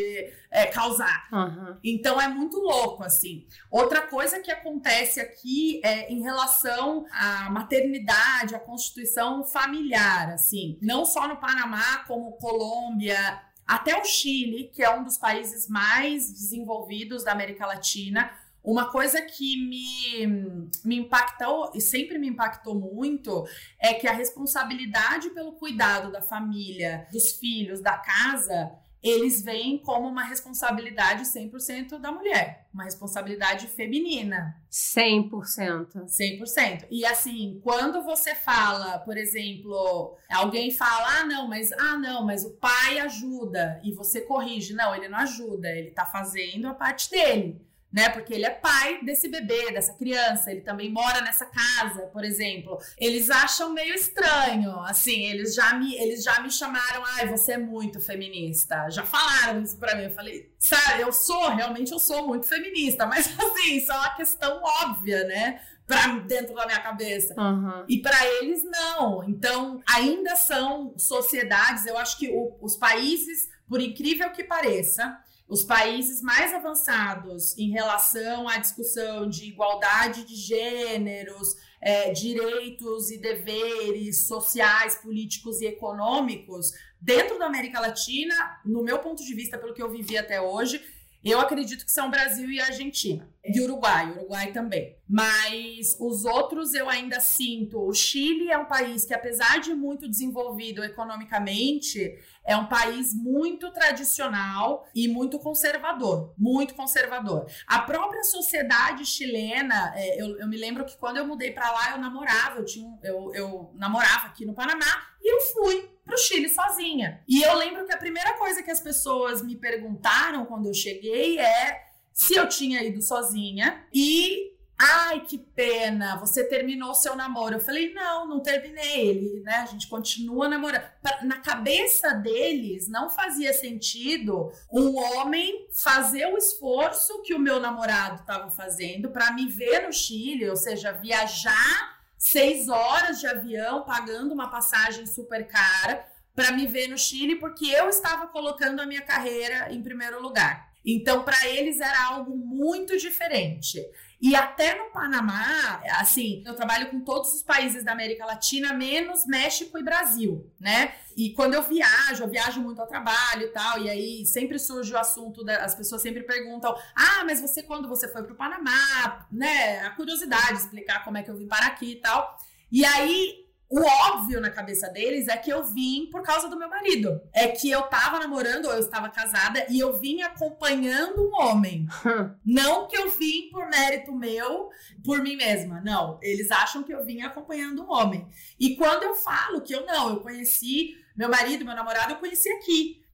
é, causar. Uhum. Então é muito louco, assim. Outra coisa que acontece aqui é em relação à maternidade, à constituição familiar, assim. Não só no Panamá, como Colômbia, até o Chile, que é um dos países mais desenvolvidos da América Latina. Uma coisa que me, me impactou e sempre me impactou muito é que a responsabilidade pelo cuidado da família, dos filhos, da casa, eles veem como uma responsabilidade 100% da mulher, uma responsabilidade feminina. 100%. 100%. E assim, quando você fala, por exemplo, alguém fala: "Ah, não, mas ah, não, mas o pai ajuda" e você corrige, não, ele não ajuda, ele tá fazendo a parte dele né? Porque ele é pai desse bebê, dessa criança, ele também mora nessa casa, por exemplo. Eles acham meio estranho, assim, eles já me, eles já me chamaram, ai, você é muito feminista. Já falaram isso pra mim. Eu falei, sabe, eu sou, realmente eu sou muito feminista, mas assim, isso é uma questão óbvia, né? Pra dentro da minha cabeça. Uhum. E para eles, não. Então, ainda são sociedades, eu acho que o, os países, por incrível que pareça, os países mais avançados em relação à discussão de igualdade de gêneros, é, direitos e deveres sociais, políticos e econômicos, dentro da América Latina, no meu ponto de vista, pelo que eu vivi até hoje, eu acredito que são Brasil e Argentina. E Uruguai, Uruguai também. Mas os outros eu ainda sinto. O Chile é um país que, apesar de muito desenvolvido economicamente, é um país muito tradicional e muito conservador. Muito conservador. A própria sociedade chilena, é, eu, eu me lembro que quando eu mudei para lá, eu namorava, eu, tinha, eu, eu namorava aqui no Panamá e eu fui para o Chile sozinha. E eu lembro que a primeira coisa que as pessoas me perguntaram quando eu cheguei é se eu tinha ido sozinha e Ai, que pena, você terminou seu namoro. Eu falei, não, não terminei. Ele, né? A gente continua namorando. Na cabeça deles, não fazia sentido um homem fazer o esforço que o meu namorado estava fazendo para me ver no Chile, ou seja, viajar seis horas de avião, pagando uma passagem super cara para me ver no Chile, porque eu estava colocando a minha carreira em primeiro lugar. Então, para eles era algo muito diferente. E até no Panamá, assim, eu trabalho com todos os países da América Latina, menos México e Brasil, né? E quando eu viajo, eu viajo muito ao trabalho e tal, e aí sempre surge o assunto, da, as pessoas sempre perguntam: ah, mas você, quando você foi para o Panamá, né? A curiosidade, explicar como é que eu vim parar aqui e tal. E aí o óbvio na cabeça deles é que eu vim por causa do meu marido. É que eu tava namorando ou eu estava casada e eu vim acompanhando um homem. não que eu vim por mérito meu, por mim mesma. Não. Eles acham que eu vim acompanhando um homem. E quando eu falo que eu não, eu conheci meu marido, meu namorado, eu conheci aqui.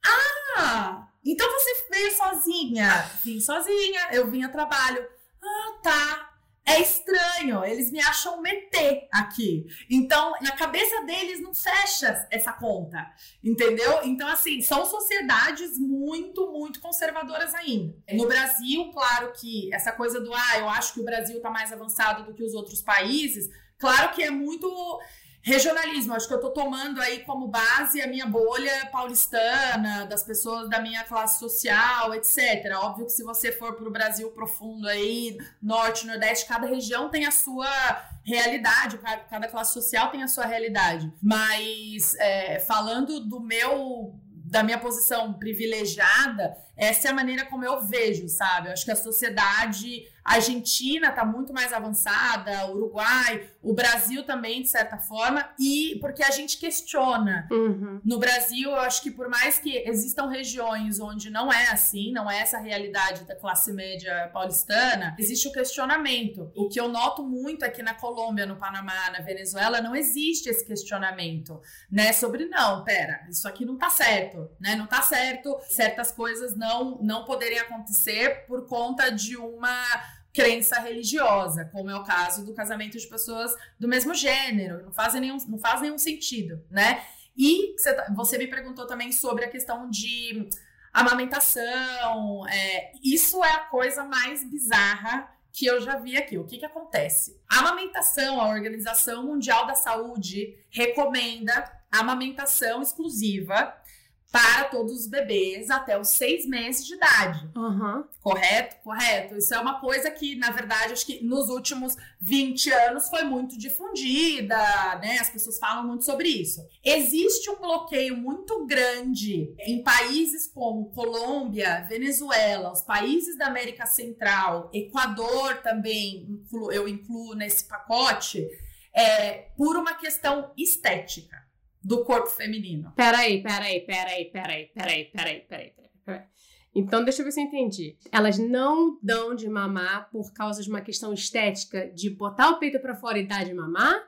Ah! Então você veio sozinha? Vim sozinha, eu vim a trabalho. Ah, tá é estranho, eles me acham meter aqui. Então, na cabeça deles não fecha essa conta, entendeu? Então, assim, são sociedades muito, muito conservadoras ainda. No Brasil, claro que essa coisa do, ah, eu acho que o Brasil tá mais avançado do que os outros países, claro que é muito Regionalismo, acho que eu estou tomando aí como base a minha bolha paulistana, das pessoas da minha classe social, etc. Óbvio que se você for para o Brasil profundo aí, norte, nordeste, cada região tem a sua realidade, cada classe social tem a sua realidade. Mas é, falando do meu da minha posição privilegiada, essa é a maneira como eu vejo, sabe? Eu acho que a sociedade A Argentina está muito mais avançada, Uruguai, o Brasil também, de certa forma, e porque a gente questiona. Uhum. No Brasil, eu acho que por mais que existam regiões onde não é assim, não é essa realidade da classe média paulistana, existe o questionamento. O que eu noto muito aqui na Colômbia, no Panamá, na Venezuela, não existe esse questionamento, né? Sobre não, pera, isso aqui não tá certo, né? Não tá certo certas coisas não, não poderem acontecer por conta de uma crença religiosa, como é o caso do casamento de pessoas do mesmo gênero, não faz nenhum, não faz nenhum sentido, né? E tá, você me perguntou também sobre a questão de amamentação. É, isso é a coisa mais bizarra que eu já vi aqui. O que, que acontece? A amamentação, a Organização Mundial da Saúde recomenda amamentação exclusiva para todos os bebês até os seis meses de idade. Uhum. Correto? Correto. Isso é uma coisa que, na verdade, acho que nos últimos 20 anos foi muito difundida, né? As pessoas falam muito sobre isso. Existe um bloqueio muito grande em países como Colômbia, Venezuela, os países da América Central, Equador também, eu incluo nesse pacote, é, por uma questão estética do corpo feminino. Peraí, peraí, peraí, peraí, peraí, peraí, peraí, peraí. Então, deixa eu ver se eu entendi. Elas não dão de mamar por causa de uma questão estética de botar o peito para fora e dar de mamar?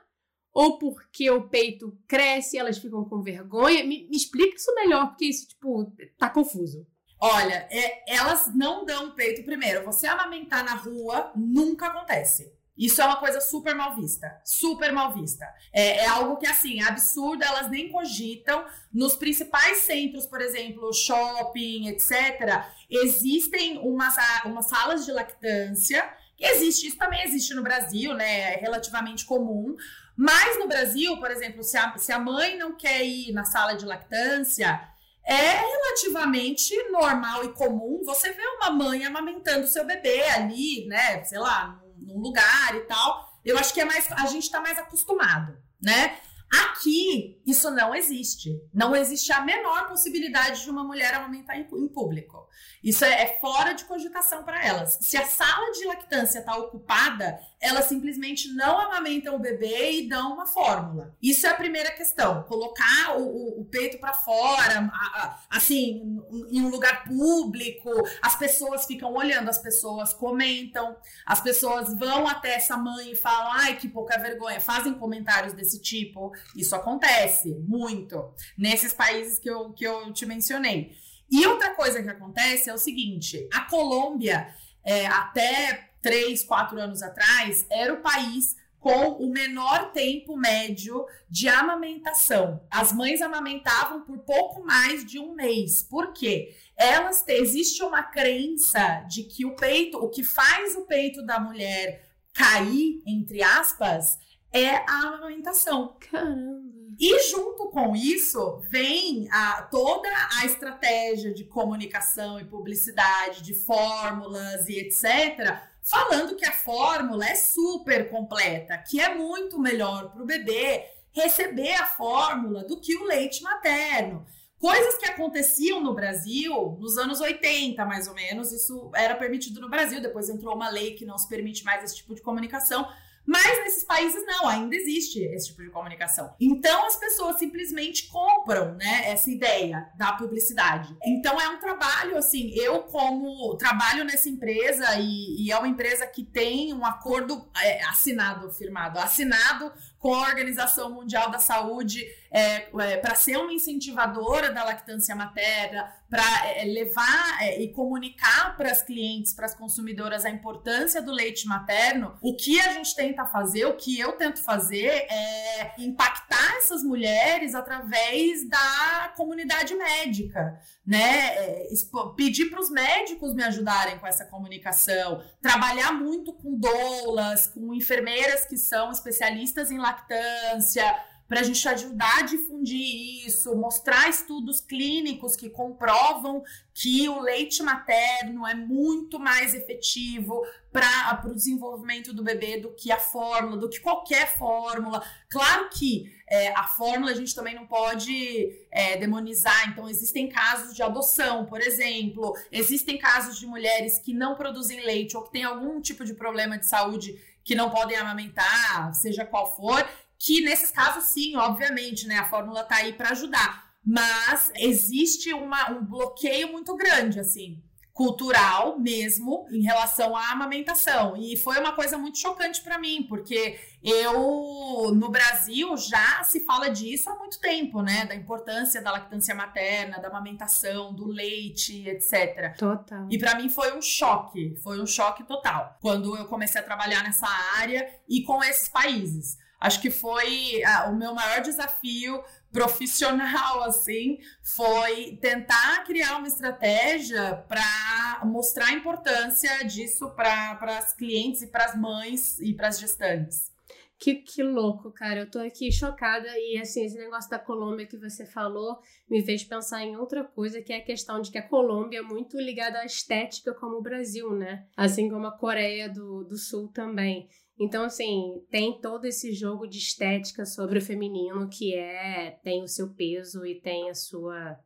Ou porque o peito cresce e elas ficam com vergonha? Me, me explica isso melhor, porque isso, tipo, tá confuso. Olha, é, elas não dão peito primeiro. Você amamentar na rua nunca acontece. Isso é uma coisa super mal vista. Super mal vista. É, é, algo que, assim, é absurdo, elas nem cogitam. Nos principais centros, por exemplo, shopping, etc., existem umas, umas salas de lactância. Existe, isso também existe no Brasil, né? É relativamente comum. Mas no Brasil, por exemplo, se a, se a mãe não quer ir na sala de lactância, é relativamente normal e comum você ver uma mãe amamentando seu bebê ali, né? Sei lá, num lugar e tal. Eu acho que é mais. A gente está mais acostumado, né? Aqui, isso não existe. Não existe a menor possibilidade de uma mulher amamentar em, em público. Isso é, é fora de cogitação para elas. Se a sala de lactância está ocupada, elas simplesmente não amamentam o bebê e dão uma fórmula. Isso é a primeira questão. Colocar o, o, o peito para fora, a, a, assim, em um lugar público, as pessoas ficam olhando, as pessoas comentam, as pessoas vão até essa mãe e falam: ai, que pouca vergonha, fazem comentários desse tipo. Isso acontece muito nesses países que eu, que eu te mencionei. E outra coisa que acontece é o seguinte: a Colômbia, é, até três, quatro anos atrás, era o país com o menor tempo médio de amamentação. As mães amamentavam por pouco mais de um mês. Por quê? Elas existe uma crença de que o peito, o que faz o peito da mulher cair, entre aspas, é a amamentação. Caramba. E junto com isso vem a, toda a estratégia de comunicação e publicidade, de fórmulas e etc., falando que a fórmula é super completa, que é muito melhor para o bebê receber a fórmula do que o leite materno. Coisas que aconteciam no Brasil nos anos 80, mais ou menos, isso era permitido no Brasil, depois entrou uma lei que não se permite mais esse tipo de comunicação mas nesses países não, ainda existe esse tipo de comunicação. Então as pessoas simplesmente compram, né, essa ideia da publicidade. Então é um trabalho assim, eu como trabalho nessa empresa e, e é uma empresa que tem um acordo é, assinado, firmado, assinado com a Organização Mundial da Saúde é, é, para ser uma incentivadora da lactância materna, para é, levar é, e comunicar para as clientes, para as consumidoras a importância do leite materno, o que a gente tenta fazer, o que eu tento fazer é impactar essas mulheres através da comunidade médica, né? É, pedir para os médicos me ajudarem com essa comunicação, trabalhar muito com doulas, com enfermeiras que são especialistas em lactância, para a gente ajudar a difundir isso, mostrar estudos clínicos que comprovam que o leite materno é muito mais efetivo para o desenvolvimento do bebê do que a fórmula, do que qualquer fórmula. Claro que é, a fórmula a gente também não pode é, demonizar, então existem casos de adoção, por exemplo, existem casos de mulheres que não produzem leite ou que têm algum tipo de problema de saúde que não podem amamentar, seja qual for, que nesses casos, sim, obviamente, né? A fórmula tá aí para ajudar. Mas existe uma, um bloqueio muito grande, assim, cultural mesmo, em relação à amamentação. E foi uma coisa muito chocante para mim, porque eu, no Brasil, já se fala disso há muito tempo, né? Da importância da lactância materna, da amamentação, do leite, etc. Total. E para mim foi um choque, foi um choque total, quando eu comecei a trabalhar nessa área e com esses países. Acho que foi ah, o meu maior desafio profissional, assim, foi tentar criar uma estratégia para mostrar a importância disso para as clientes e para as mães e para as gestantes. Que, que louco, cara. Eu tô aqui chocada. E assim, esse negócio da Colômbia que você falou me fez pensar em outra coisa, que é a questão de que a Colômbia é muito ligada à estética como o Brasil, né? Assim como a Coreia do, do Sul também. Então, assim, tem todo esse jogo de estética sobre o feminino que é tem o seu peso e tem a sua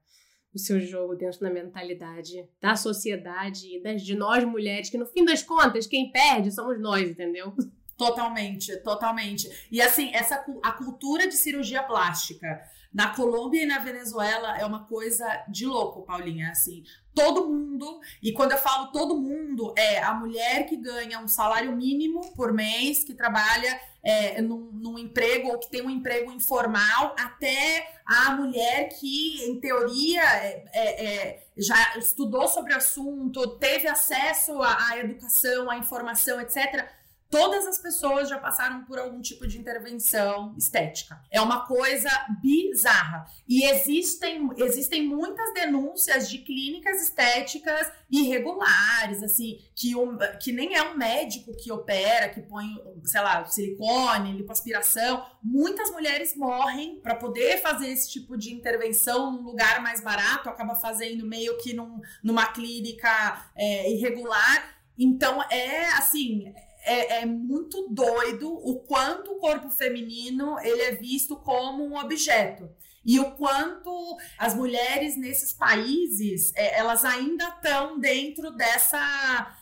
o seu jogo dentro da mentalidade da sociedade e das, de nós mulheres, que no fim das contas, quem perde somos nós, entendeu? Totalmente, totalmente. E assim, essa a cultura de cirurgia plástica na Colômbia e na Venezuela é uma coisa de louco, Paulinha. Assim, todo mundo, e quando eu falo todo mundo, é a mulher que ganha um salário mínimo por mês, que trabalha é, num, num, emprego ou que tem um emprego informal, até a mulher que, em teoria, é, é, é já estudou sobre o assunto, teve acesso à, à educação, à informação, etc Todas as pessoas já passaram por algum tipo de intervenção estética. É uma coisa bizarra. E existem, existem muitas denúncias de clínicas estéticas irregulares, assim, que, um, que nem é um médico que opera, que põe, sei lá, silicone, lipoaspiração. Muitas mulheres morrem para poder fazer esse tipo de intervenção num lugar mais barato, acaba fazendo meio que num, numa clínica é, irregular. Então, é assim é, é, muito doido o quanto o corpo feminino ele é visto como um objeto. E o quanto as mulheres nesses países é, elas ainda estão dentro dessa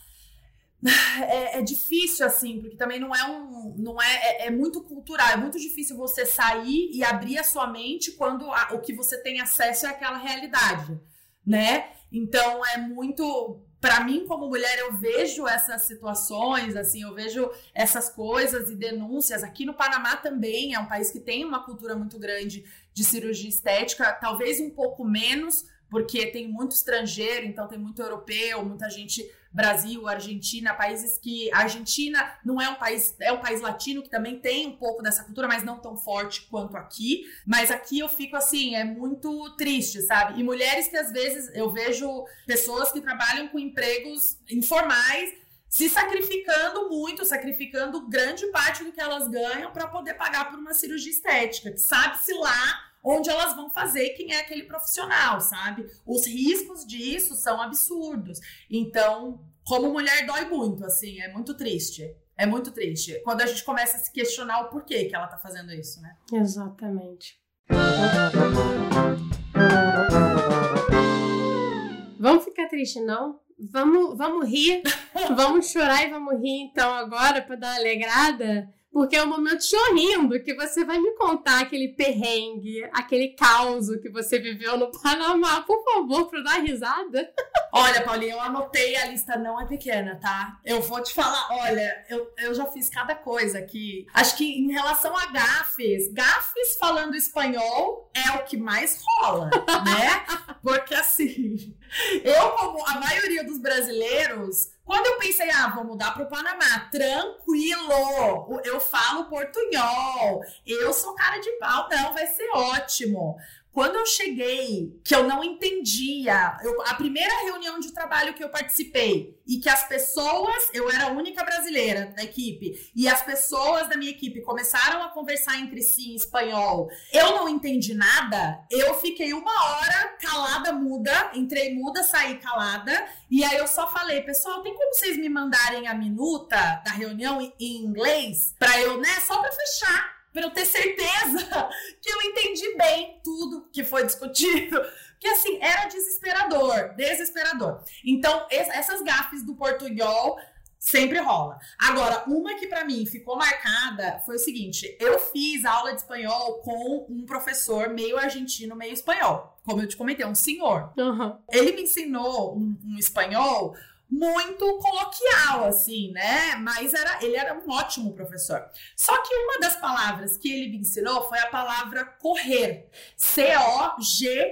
é, é, difícil assim porque também não é um não é, é, é muito cultural é muito difícil você sair e abrir a sua mente quando a, o que você tem acesso é aquela realidade né? Então é muito para mim, como mulher, eu vejo essas situações, assim, eu vejo essas coisas e denúncias. Aqui no Panamá também é um país que tem uma cultura muito grande de cirurgia estética, talvez um pouco menos, porque tem muito estrangeiro, então tem muito europeu, muita gente Brasil, Argentina, países que a Argentina não é um país, é um país latino que também tem um pouco dessa cultura, mas não tão forte quanto aqui. Mas aqui eu fico assim, é muito triste, sabe? E mulheres que às vezes eu vejo pessoas que trabalham com empregos informais se sacrificando muito, sacrificando grande parte do que elas ganham para poder pagar por uma cirurgia estética, sabe-se lá onde elas vão fazer quem é aquele profissional, sabe? Os riscos disso são absurdos. Então, como mulher, dói muito, assim, é muito triste. É muito triste. Quando a gente começa a se questionar o porquê que ela tá fazendo isso, né? Exatamente. Vamos ficar triste, não? Vamos, vamos rir, vamos chorar e vamos rir então agora para dar uma alegrada porque é um momento chorrindo que você vai me contar aquele perrengue, aquele caos que você viveu no Panamá, por favor, para dar risada. Olha, Paulinha, eu anotei, a lista não é pequena, tá? Eu vou te falar, olha, eu, eu já fiz cada coisa aqui. Acho que em relação a gafes, gafes falando espanhol é o que mais rola, né? Porque assim, eu, como a maioria dos brasileiros, quando eu pensei, ah, vou mudar para o Panamá, tranquilo, eu falo portunhol, eu sou cara de pau, não, vai ser ótimo. Quando eu cheguei, que eu não entendia, eu, a primeira reunião de trabalho que eu participei e que as pessoas, eu era a única brasileira da equipe, e as pessoas da minha equipe começaram a conversar entre si em espanhol, eu não entendi nada, eu fiquei uma hora calada, muda, entrei muda, saí calada, e aí eu só falei, pessoal, tem como vocês me mandarem a minuta da reunião em, inglês? Pra eu, né, só pra fechar para eu ter certeza que eu entendi bem tudo que foi discutido. Que assim, era desesperador, desesperador. Então, essas gafes do portunhol sempre rola. Agora, uma que para mim ficou marcada foi o seguinte: eu fiz aula de espanhol com um professor meio argentino, meio espanhol. Como eu te comentei, um senhor. Uhum. Ele me ensinou um, um espanhol muito coloquial, assim, né? Mas era, ele era um ótimo professor. Só que uma das palavras que ele me ensinou foi a palavra correr. C-O-G-E-R.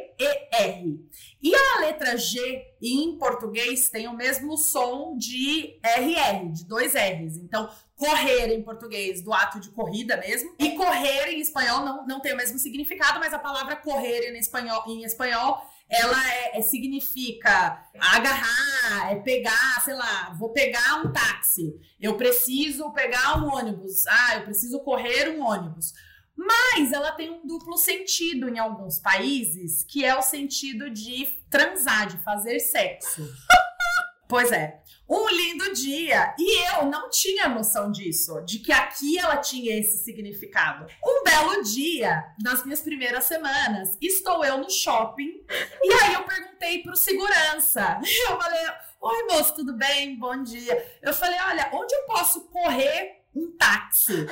E a letra G em português tem o mesmo som de RR, de dois R's. Então, correr em português, do ato de corrida mesmo. E correr em espanhol não, não tem o mesmo significado, mas a palavra correr em espanhol, em espanhol ela é, é, significa agarrar, é pegar, sei lá, vou pegar um táxi, eu preciso pegar um ônibus, ah, eu preciso correr um ônibus. Mas ela tem um duplo sentido em alguns países, que é o sentido de transar, de fazer sexo. pois é um lindo dia. E eu não tinha noção disso, de que aqui ela tinha esse significado. Um belo dia, nas minhas primeiras semanas, estou eu no shopping e aí eu perguntei pro segurança. Eu falei: Oi, moço, tudo bem? Bom dia. Eu falei: Olha, onde eu posso correr um táxi?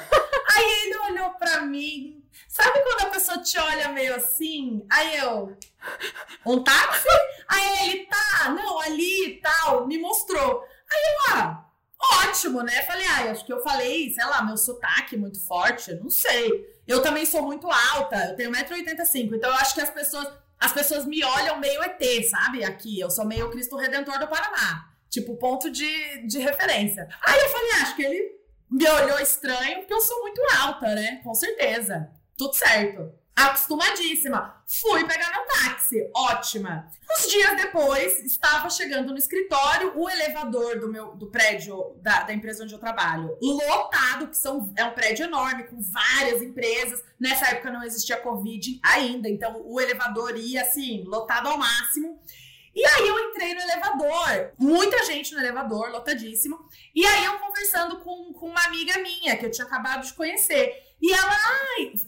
aí ele olhou para mim. Sabe quando a pessoa te olha meio assim? Aí eu. Um táxi? Aí ele, tá, não, ali e tal, me mostrou. Aí eu, ah, ótimo, né? Falei, ah, acho que eu falei, sei lá, meu sotaque muito forte, não sei. Eu também sou muito alta, eu tenho 1,85m, então eu acho que as pessoas, as pessoas me olham meio ET, sabe? Aqui, eu sou meio Cristo Redentor do Paraná. Tipo, ponto de, de referência. Aí eu falei, ah, acho que ele me olhou estranho, porque eu sou muito alta, né? Com certeza. Tudo certo acostumadíssima. Fui pegar meu táxi, ótima. Uns dias depois, estava chegando no escritório, o elevador do meu do prédio da, da empresa onde eu trabalho, lotado, que são, é um prédio enorme, com várias empresas. Nessa época não existia Covid ainda, então o elevador ia assim, lotado ao máximo. E aí eu entrei no elevador, muita gente no elevador, lotadíssimo. E aí eu conversando com, com uma amiga minha, que eu tinha acabado de conhecer. E ela,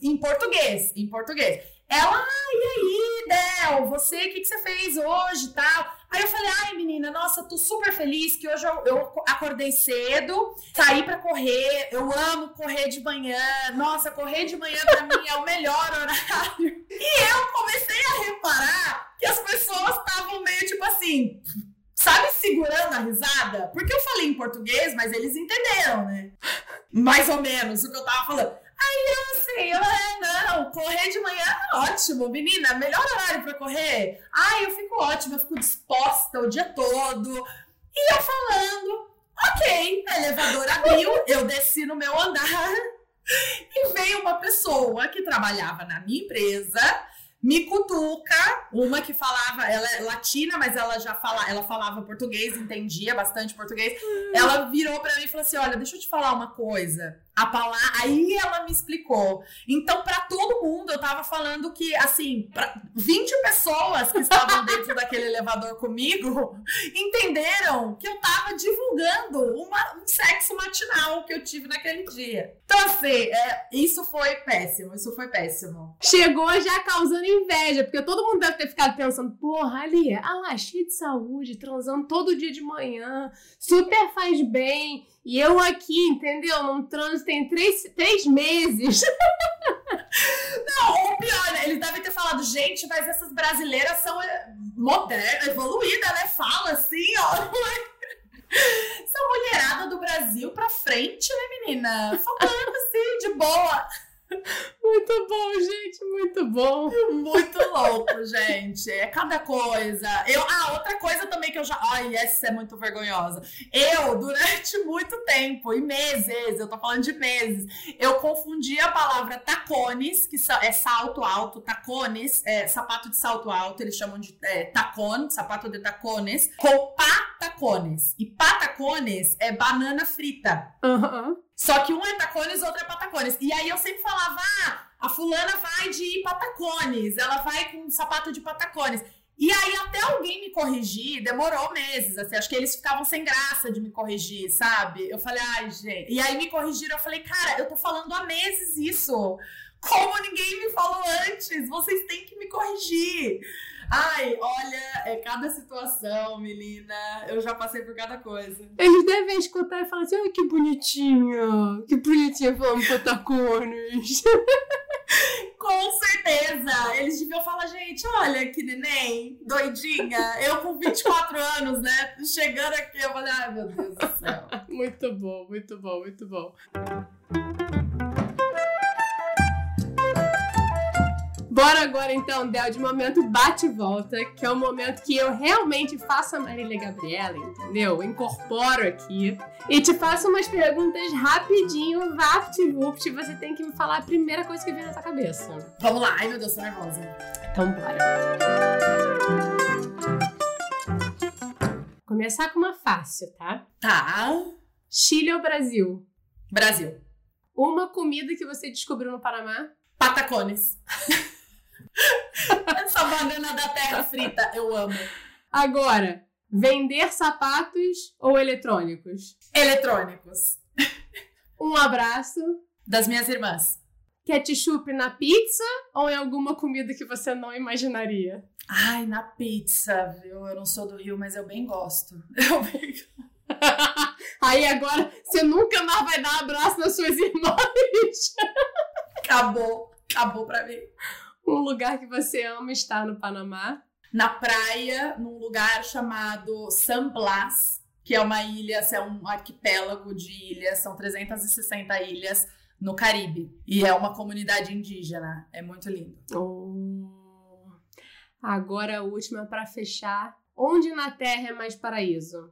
em português, em português. Ela, e aí, Del, você, o que, que você fez hoje e tal? Aí eu falei, ai, menina, nossa, tô super feliz que hoje eu, eu acordei cedo, saí para correr, eu amo correr de manhã, nossa, correr de manhã pra mim é o melhor horário. E eu comecei a reparar que as pessoas estavam meio tipo assim, sabe, segurando a risada? Porque eu falei em português, mas eles entenderam, né? Mais ou menos o que eu tava falando. Aí eu assim, eu, é, não, correr de manhã é ótimo, menina, melhor horário pra correr. Ai, eu fico ótima, eu fico disposta o dia todo. E eu falando, ok, o elevador abriu, eu desci no meu andar e veio uma pessoa que trabalhava na minha empresa me cutuca, uma que falava, ela é latina, mas ela já fala, ela falava português, entendia bastante português. Ela virou para mim e falou assim: "Olha, deixa eu te falar uma coisa a palavra. Aí ela me explicou. Então, para todo mundo, eu tava falando que, assim, pra 20 pessoas que estavam dentro daquele elevador comigo entenderam que eu tava divulgando uma, um sexo matinal que eu tive naquele dia. Então, assim, é, isso foi péssimo. Isso foi péssimo. Chegou já causando inveja, porque todo mundo deve ter ficado pensando, porra, ali, ah lá, cheio de saúde, transando todo dia de manhã, super faz bem. E eu aqui, entendeu? Num trânsito tem três, três meses. Não, o pior, né? Eles devem ter falado, gente, mas essas brasileiras são eh, modernas, evoluídas, né? Fala assim, ó. Essa mulherada do Brasil pra frente, né, menina? Falando assim, de boa. Muito bom, gente, muito bom. Muito louco, gente. É cada coisa. Eu, ah, outra coisa também que eu já. Ai, essa é muito vergonhosa. Eu, durante muito tempo, e meses, eu tô falando de meses, eu confundi a palavra tacones, que é salto alto, tacones, é, sapato de salto alto, eles chamam de é, tacon, sapato de tacones, com patacones. E patacones é banana frita. Uhum. Só que um é tacones, outro é patacones. E aí eu sempre falava, ah, a fulana vai de patacones, ela vai com sapato de patacones. E aí, até alguém me corrigir, demorou meses. Assim, acho que eles ficavam sem graça de me corrigir, sabe? Eu falei, ai, gente. E aí me corrigiram, eu falei, cara, eu tô falando há meses isso. Como ninguém me falou antes? Vocês têm que me corrigir. Ai, olha, é cada situação, menina. Eu já passei por cada coisa. Eles devem escutar e falar assim: ai, que bonitinha. Que bonitinha falando patacones. Com certeza! Eles deviam falar, gente, olha que neném, doidinha. Eu com 24 anos, né? Chegando aqui, eu falei, ai meu Deus do céu. Muito bom, muito bom, muito bom. Bora agora então, Del, de momento bate e volta, que é o momento que eu realmente faço a Marília Gabriela, entendeu? Incorporo aqui e te faço umas perguntas rapidinho, vapt-vupt, você tem que me falar a primeira coisa que vem na tua cabeça. Vamos lá, ai meu Deus, tô nervosa. Então bora. Começar com uma fácil, tá? Tá. Chile ou Brasil? Brasil. Uma comida que você descobriu no Panamá? Patacones. Essa banana da terra frita, eu amo. Agora, vender sapatos ou eletrônicos? Eletrônicos. Um abraço. Das minhas irmãs. Ketchup na pizza ou em alguma comida que você não imaginaria? Ai, na pizza, viu? Eu não sou do Rio, mas eu bem gosto. Eu bem... Aí agora você nunca mais vai dar abraço nas suas irmãs. Acabou. Acabou pra mim um lugar que você ama estar no Panamá? Na praia, num lugar chamado San Blas, que é uma ilha, é um arquipélago de ilhas, são 360 ilhas no Caribe. E é uma comunidade indígena. É muito lindo. Oh. Agora a última para fechar. Onde na Terra é mais paraíso?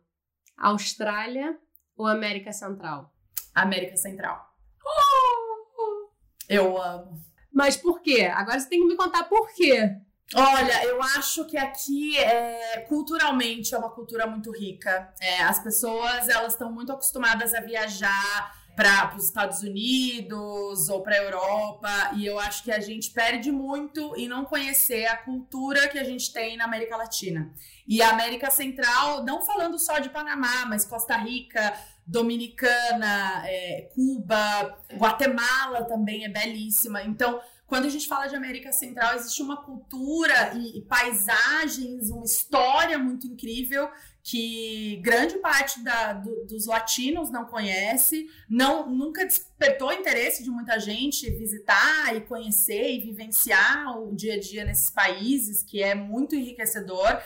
Austrália ou América Central? América Central. Oh. Eu amo. Mas por quê? Agora você tem que me contar por quê. Olha, eu acho que aqui é, culturalmente é uma cultura muito rica. É, as pessoas elas estão muito acostumadas a viajar para os Estados Unidos ou para a Europa e eu acho que a gente perde muito em não conhecer a cultura que a gente tem na América Latina. E a América Central, não falando só de Panamá, mas Costa Rica, Dominicana, é, Cuba, Guatemala também é belíssima. Então, quando a gente fala de América Central, existe uma cultura e, e paisagens, uma história muito incrível que grande parte da, do, dos latinos não conhece, não nunca despertou interesse de muita gente visitar e conhecer e vivenciar o dia a dia nesses países, que é muito enriquecedor.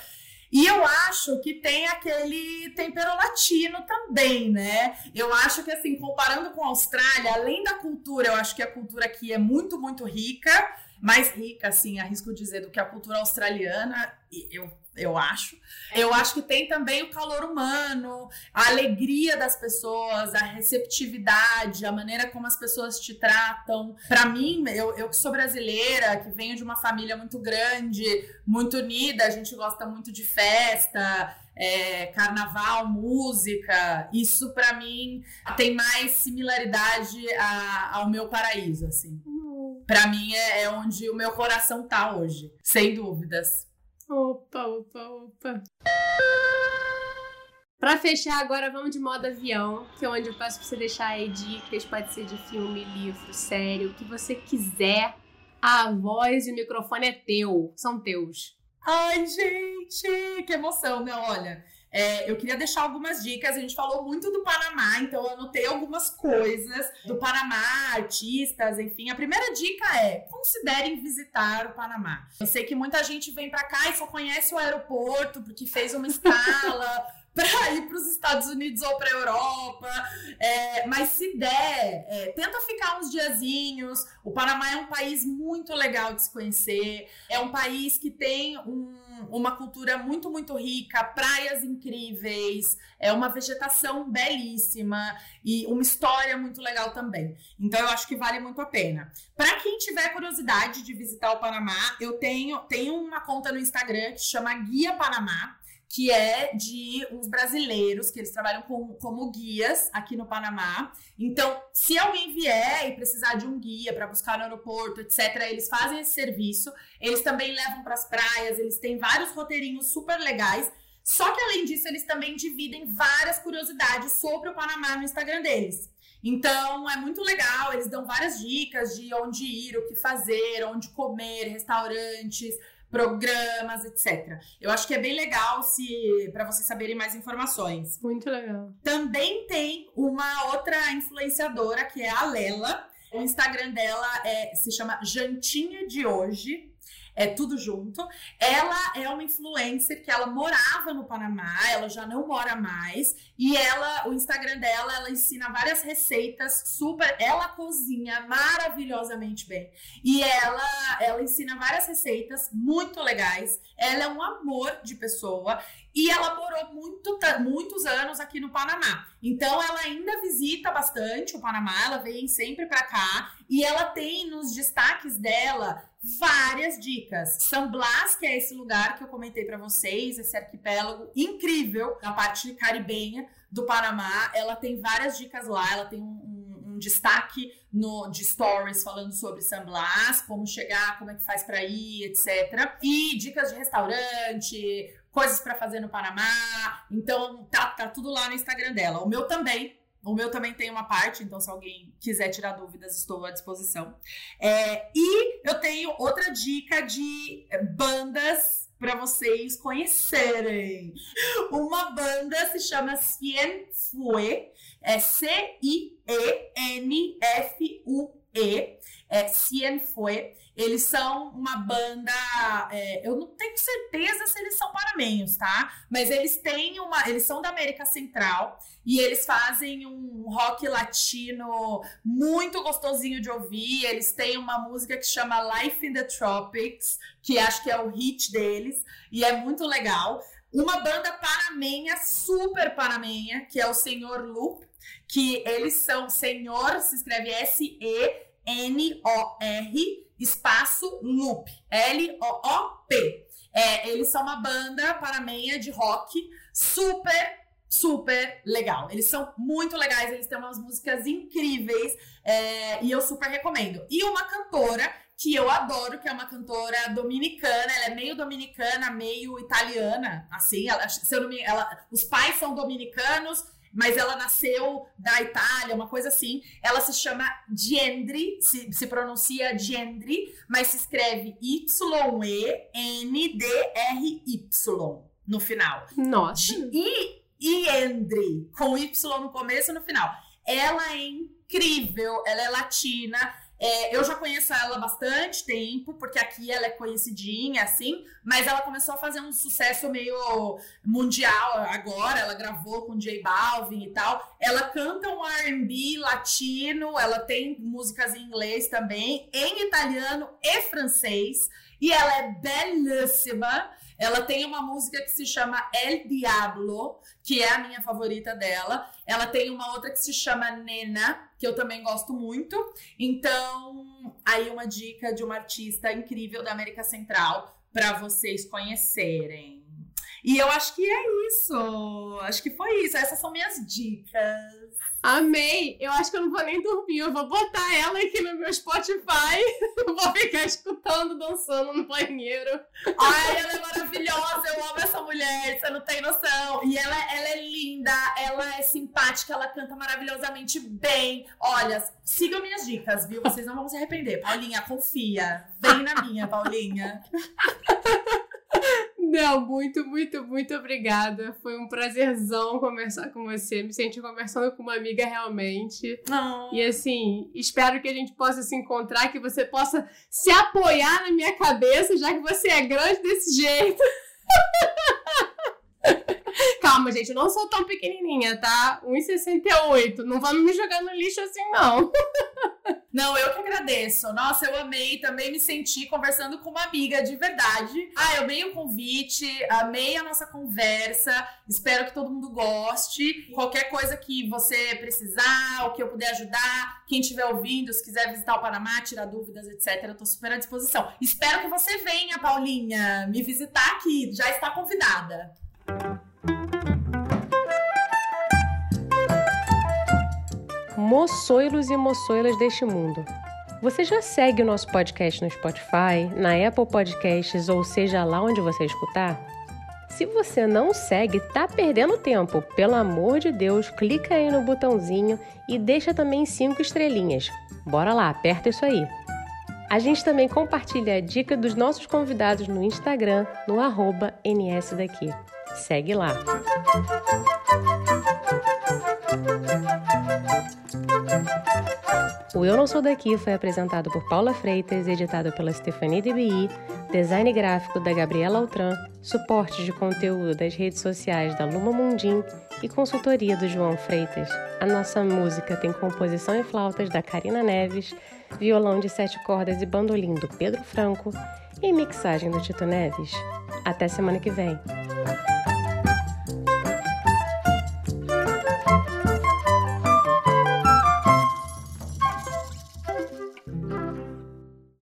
E eu acho que tem aquele tempero latino também, né? Eu acho que, assim, comparando com a Austrália, além da cultura, eu acho que a cultura aqui é muito, muito rica, mais rica, assim, arrisco dizer, do que a cultura australiana. Eu eu acho. Eu acho que tem também o calor humano, a alegria das pessoas, a receptividade, a maneira como as pessoas te tratam. Para mim, eu, eu que sou brasileira, que venho de uma família muito grande, muito unida, a gente gosta muito de festa, é, carnaval, música. Isso para mim tem mais similaridade a, ao meu paraíso, assim. Uhum. Para mim é, é onde o meu coração tá hoje, sem dúvidas. Opa, opa, opa. Pra fechar, agora vamos de modo avião, que é onde eu peço pra você deixar aí dicas, pode ser de filme, livro, série, o que você quiser. A voz e o microfone é teu, são teus. Ai, gente, que emoção, né? Olha, é, eu queria deixar algumas dicas. A gente falou muito do Panamá, então eu anotei algumas coisas do Panamá, artistas, enfim. A primeira dica é: considerem visitar o Panamá. Eu sei que muita gente vem para cá e só conhece o aeroporto porque fez uma escala para ir para os Estados Unidos ou para a Europa. É, mas se der, é, tenta ficar uns diazinhos. O Panamá é um país muito legal de se conhecer. É um país que tem um, uma cultura muito, muito rica, praias incríveis, é uma vegetação belíssima e uma história muito legal também. Então eu acho que vale muito a pena. Para quem tiver curiosidade de visitar o Panamá, eu tenho, tenho uma conta no Instagram que chama Guia Panamá que é de uns brasileiros que eles trabalham com, como guias aqui no Panamá. Então, se alguém vier e precisar de um guia para buscar no aeroporto, etc., eles fazem esse serviço. Eles também levam para as praias, eles têm vários roteirinhos super legais. Só que além disso, eles também dividem várias curiosidades sobre o Panamá no Instagram deles. Então é muito legal, eles dão várias dicas de onde ir, o que fazer, onde comer, restaurantes, programas, etc. Eu acho que é bem legal se para vocês saberem mais informações. Muito legal. Também tem uma outra influenciadora que é a Lela. O Instagram dela é, se chama Jantinha de Hoje é tudo junto. Ela é uma influencer que ela morava no Panamá, ela já não mora mais, e ela, o Instagram dela, ela ensina várias receitas super, ela cozinha maravilhosamente bem. E ela, ela ensina várias receitas muito legais. Ela é um amor de pessoa e ela morou muito, muitos anos aqui no Panamá. Então ela ainda visita bastante o Panamá, ela vem sempre para cá e ela tem nos destaques dela várias dicas. San Blas, que é esse lugar que eu comentei para vocês, esse arquipélago incrível na parte caribenha do Panamá, ela tem várias dicas lá, ela tem um destaque no, de stories falando sobre San Blas, como chegar, como é que faz para ir, etc. E dicas de restaurante, coisas para fazer no Panamá. Então, tá, tá tudo lá no Instagram dela. O meu também. O meu também tem uma parte, então se alguém quiser tirar dúvidas, estou à disposição. É, e eu tenho outra dica de bandas para vocês conhecerem. Uma banda se chama Cien Fue, é C-I-E-N-F-U-E, é Cien Fue. Eles são uma banda. É, eu não tenho certeza se eles são panamenhos, tá? Mas eles têm uma. Eles são da América Central e eles fazem um rock latino muito gostosinho de ouvir. Eles têm uma música que chama Life in the Tropics, que acho que é o hit deles, e é muito legal. Uma banda panamenha, super panamenha, que é o Senhor Loop, que eles são Senhor, se escreve S-E-N-O-R espaço Loop, L-O-O-P. É, eles são uma banda panamenha de rock super, super legal. Eles são muito legais, eles têm umas músicas incríveis é, e eu super recomendo. E uma cantora que eu adoro, que é uma cantora dominicana, ela é meio dominicana, meio italiana, assim, ela, se eu não me, ela, os pais são dominicanos, mas ela nasceu da Itália, uma coisa assim. Ela se chama Gendry, se, se pronuncia Gendry, mas se escreve Y-E-N-D-R-Y no final. Nossa! E Gendry, com Y no começo e no final. Ela é incrível, ela é latina, é, eu já conheço ela há bastante tempo, porque aqui ela é conhecidinha, assim, mas ela começou a fazer um sucesso meio mundial agora. Ela gravou com J Balvin e tal. Ela canta um RB latino, ela tem músicas em inglês também, em italiano e francês, e ela é belíssima. Ela tem uma música que se chama El Diablo, que é a minha favorita dela. Ela tem uma outra que se chama Nena, que eu também gosto muito. Então, aí uma dica de uma artista incrível da América Central para vocês conhecerem. E eu acho que é isso. Acho que foi isso. Essas são minhas dicas. Amei! Eu acho que eu não vou nem dormir. Eu vou botar ela aqui no meu Spotify. vou ficar escutando, dançando no banheiro. Ai, ela é maravilhosa. Eu amo essa mulher. Você não tem noção. E ela, ela é linda. Ela é simpática. Ela canta maravilhosamente bem. Olha, sigam minhas dicas, viu? Vocês não vão se arrepender. Paulinha, confia. Vem na minha, Paulinha. Não, muito, muito, muito obrigada. Foi um prazerzão conversar com você. Me senti conversando com uma amiga realmente. Não. E assim, espero que a gente possa se encontrar, que você possa se apoiar na minha cabeça, já que você é grande desse jeito. calma, gente, eu não sou tão pequenininha, tá? 1,68. Não vamos me jogar no lixo assim, não. Não, eu que agradeço. Nossa, eu amei. Também me senti conversando com uma amiga de verdade. Ah, eu amei o convite, amei a nossa conversa. Espero que todo mundo goste. Qualquer coisa que você precisar, ou que eu puder ajudar, quem estiver ouvindo, se quiser visitar o Panamá, tirar dúvidas, etc., eu tô super à disposição. Espero que você venha, Paulinha, me visitar aqui. Já está convidada. Moçoilos e moçoilas deste mundo. Você já segue o nosso podcast no Spotify, na Apple Podcasts ou seja lá onde você escutar? Se você não segue, tá perdendo tempo. Pelo amor de Deus, clica aí no botãozinho e deixa também cinco estrelinhas. Bora lá, aperta isso aí. A gente também compartilha a dica dos nossos convidados no Instagram, no arroba NSDaqui. Segue lá. O Eu Não Sou Daqui foi apresentado por Paula Freitas, editado pela Stephanie DBI, design gráfico da Gabriela Altran, suporte de conteúdo das redes sociais da Luma Mundim e consultoria do João Freitas. A nossa música tem composição e flautas da Karina Neves, violão de sete cordas e bandolim do Pedro Franco e mixagem do Tito Neves. Até semana que vem!